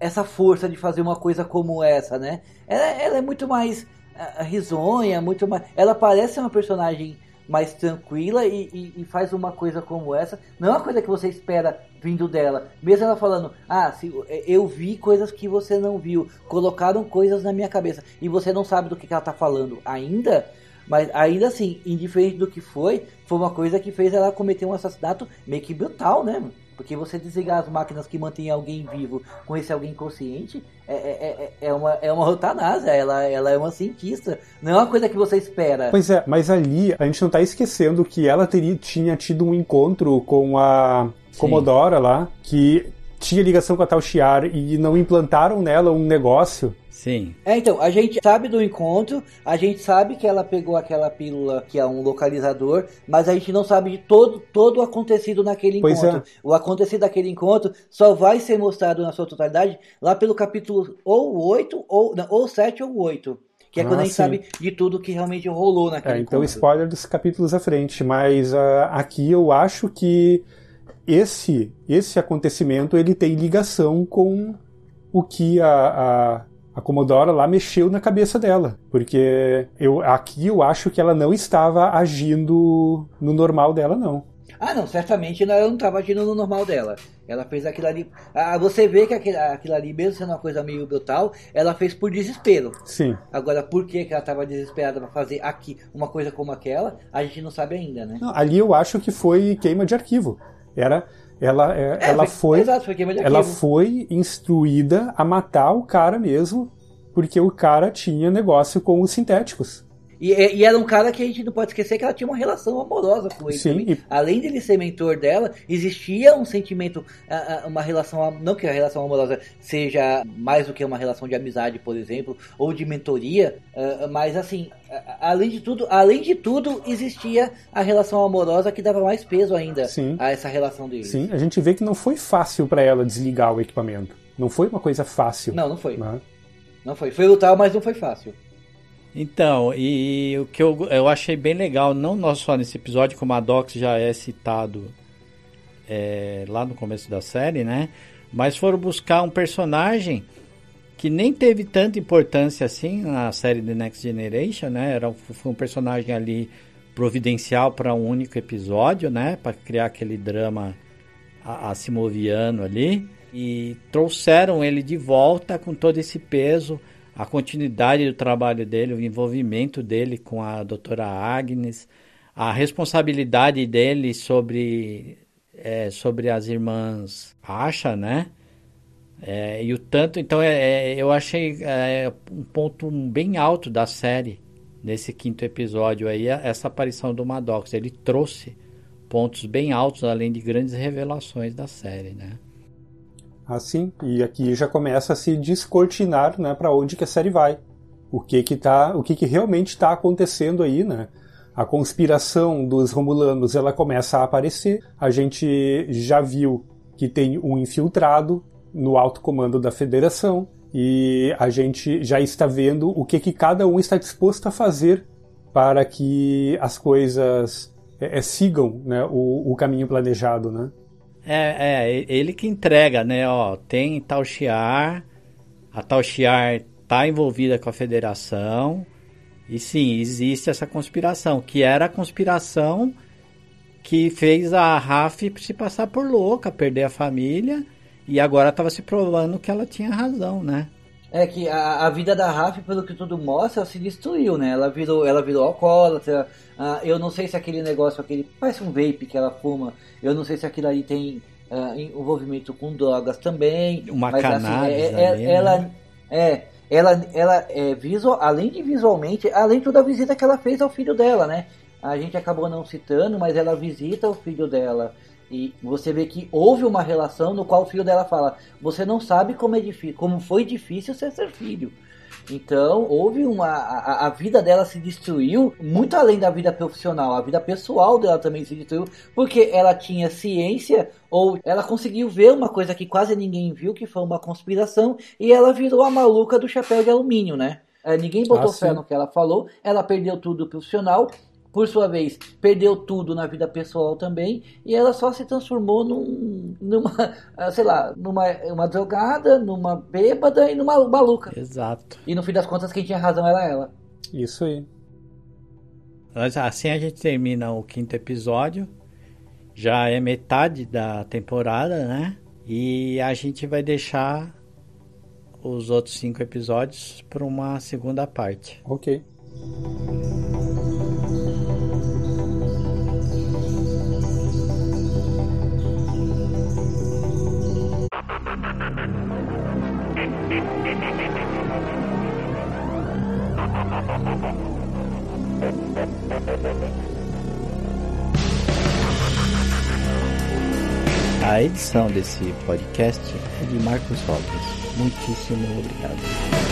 essa força de fazer uma coisa como essa, né? Ela, ela é muito mais uh, risonha, muito mais. Ela parece uma personagem mais tranquila e, e, e, faz uma coisa como essa. Não é uma coisa que você espera vindo dela. Mesmo ela falando, ah, se, eu vi coisas que você não viu, colocaram coisas na minha cabeça e você não sabe do que, que ela tá falando ainda. Mas ainda assim, indiferente do que foi, foi uma coisa que fez ela cometer um assassinato meio que brutal, né? Porque você desligar as máquinas que mantêm alguém vivo com esse alguém consciente é, é, é, é uma, é uma eutanásia, ela, ela é uma cientista. Não é uma coisa que você espera. Pois é, mas ali a gente não está esquecendo que ela teria, tinha tido um encontro com a Comodora lá, que tinha ligação com a Tal Shiar e não implantaram nela um negócio Sim. É, então, a gente sabe do encontro, a gente sabe que ela pegou aquela pílula que é um localizador, mas a gente não sabe de todo, todo o acontecido naquele pois encontro. É. O acontecido daquele encontro só vai ser mostrado na sua totalidade lá pelo capítulo ou 8, ou, não, ou 7 ou 8. Que é ah, quando a gente sim. sabe de tudo que realmente rolou naquele é, Então, spoiler dos capítulos à frente. Mas uh, aqui eu acho que esse, esse acontecimento ele tem ligação com o que a, a a Commodore lá mexeu na cabeça dela, porque eu aqui eu acho que ela não estava agindo no normal dela não. Ah, não, certamente ela não estava agindo no normal dela. Ela fez aquilo ali. Ah, você vê que aquilo, aquilo, ali, mesmo sendo uma coisa meio brutal, ela fez por desespero. Sim. Agora, por que, que ela estava desesperada para fazer aqui uma coisa como aquela, a gente não sabe ainda, né? Não, ali eu acho que foi queima de arquivo. Era ela, é, é, ela foi, exato, foi ela foi instruída a matar o cara mesmo, porque o cara tinha negócio com os sintéticos. E, e, era um cara que a gente não pode esquecer que ela tinha uma relação amorosa com ele Sim. E... Além de ele ser mentor dela, existia um sentimento, uma relação, não que a relação amorosa seja mais do que uma relação de amizade, por exemplo, ou de mentoria, mas assim, além de tudo, além de tudo, existia a relação amorosa que dava mais peso ainda Sim. a essa relação deles. Sim, a gente vê que não foi fácil para ela desligar o equipamento. Não foi uma coisa fácil. Não, não foi. Né? Não foi. Foi lutar, mas não foi fácil. Então, e, o que eu, eu achei bem legal, não só nesse episódio, como a Dox já é citado é, lá no começo da série, né? Mas foram buscar um personagem que nem teve tanta importância assim na série The Next Generation, né? Era, foi um personagem ali providencial para um único episódio, né? Para criar aquele drama assimoviano ali. E trouxeram ele de volta com todo esse peso a continuidade do trabalho dele, o envolvimento dele com a doutora Agnes, a responsabilidade dele sobre, é, sobre as irmãs Asha, né? É, e o tanto, então, é, é eu achei é, um ponto bem alto da série nesse quinto episódio aí, essa aparição do Maddox. Ele trouxe pontos bem altos, além de grandes revelações da série, né? Assim, e aqui já começa a se descortinar, né, para onde que a série vai. O que que tá, o que que realmente está acontecendo aí, né? A conspiração dos Romulanos, ela começa a aparecer. A gente já viu que tem um infiltrado no alto comando da Federação e a gente já está vendo o que que cada um está disposto a fazer para que as coisas é, é, sigam né, o, o caminho planejado, né? É, é, ele que entrega, né? Ó, tem Tal Shiar, a Tal Shiar está envolvida com a federação, e sim, existe essa conspiração, que era a conspiração que fez a Raf se passar por louca, perder a família, e agora estava se provando que ela tinha razão, né? É que a, a vida da Raf, pelo que tudo mostra, se destruiu, né? Ela virou, ela virou alcoólatra. Uh, eu não sei se aquele negócio, aquele parece um vape que ela fuma. Eu não sei se aquilo ali tem uh, envolvimento com drogas também. Uma mas, cannabis assim, é, é, ali, ela né? é ela, ela é visual, além de visualmente, além de toda a visita que ela fez ao filho dela, né? A gente acabou não citando, mas ela visita o filho dela. E você vê que houve uma relação no qual o filho dela fala: Você não sabe como, é difícil, como foi difícil ser ser filho. Então, houve uma. A, a, vida dela se destruiu muito além da vida profissional. A vida pessoal dela também se destruiu, porque ela tinha ciência, ou ela conseguiu ver uma coisa que quase ninguém viu, que foi uma conspiração, e ela virou a maluca do chapéu de alumínio, né? É, ninguém botou ah, fé no que ela falou, ela perdeu tudo profissional, por sua vez, perdeu tudo na vida pessoal também, e ela só se transformou num, numa, ah, sei lá, numa uma drogada, numa bêbada e numa maluca. Exato. E no fim das contas, quem tinha razão era ela. Isso aí. Assim a gente termina o quinto episódio. Já é metade da temporada, né? E a gente vai deixar os outros cinco episódios para uma segunda parte. Ok. A edição desse podcast é de Marcos Robles. Muitíssimo obrigado.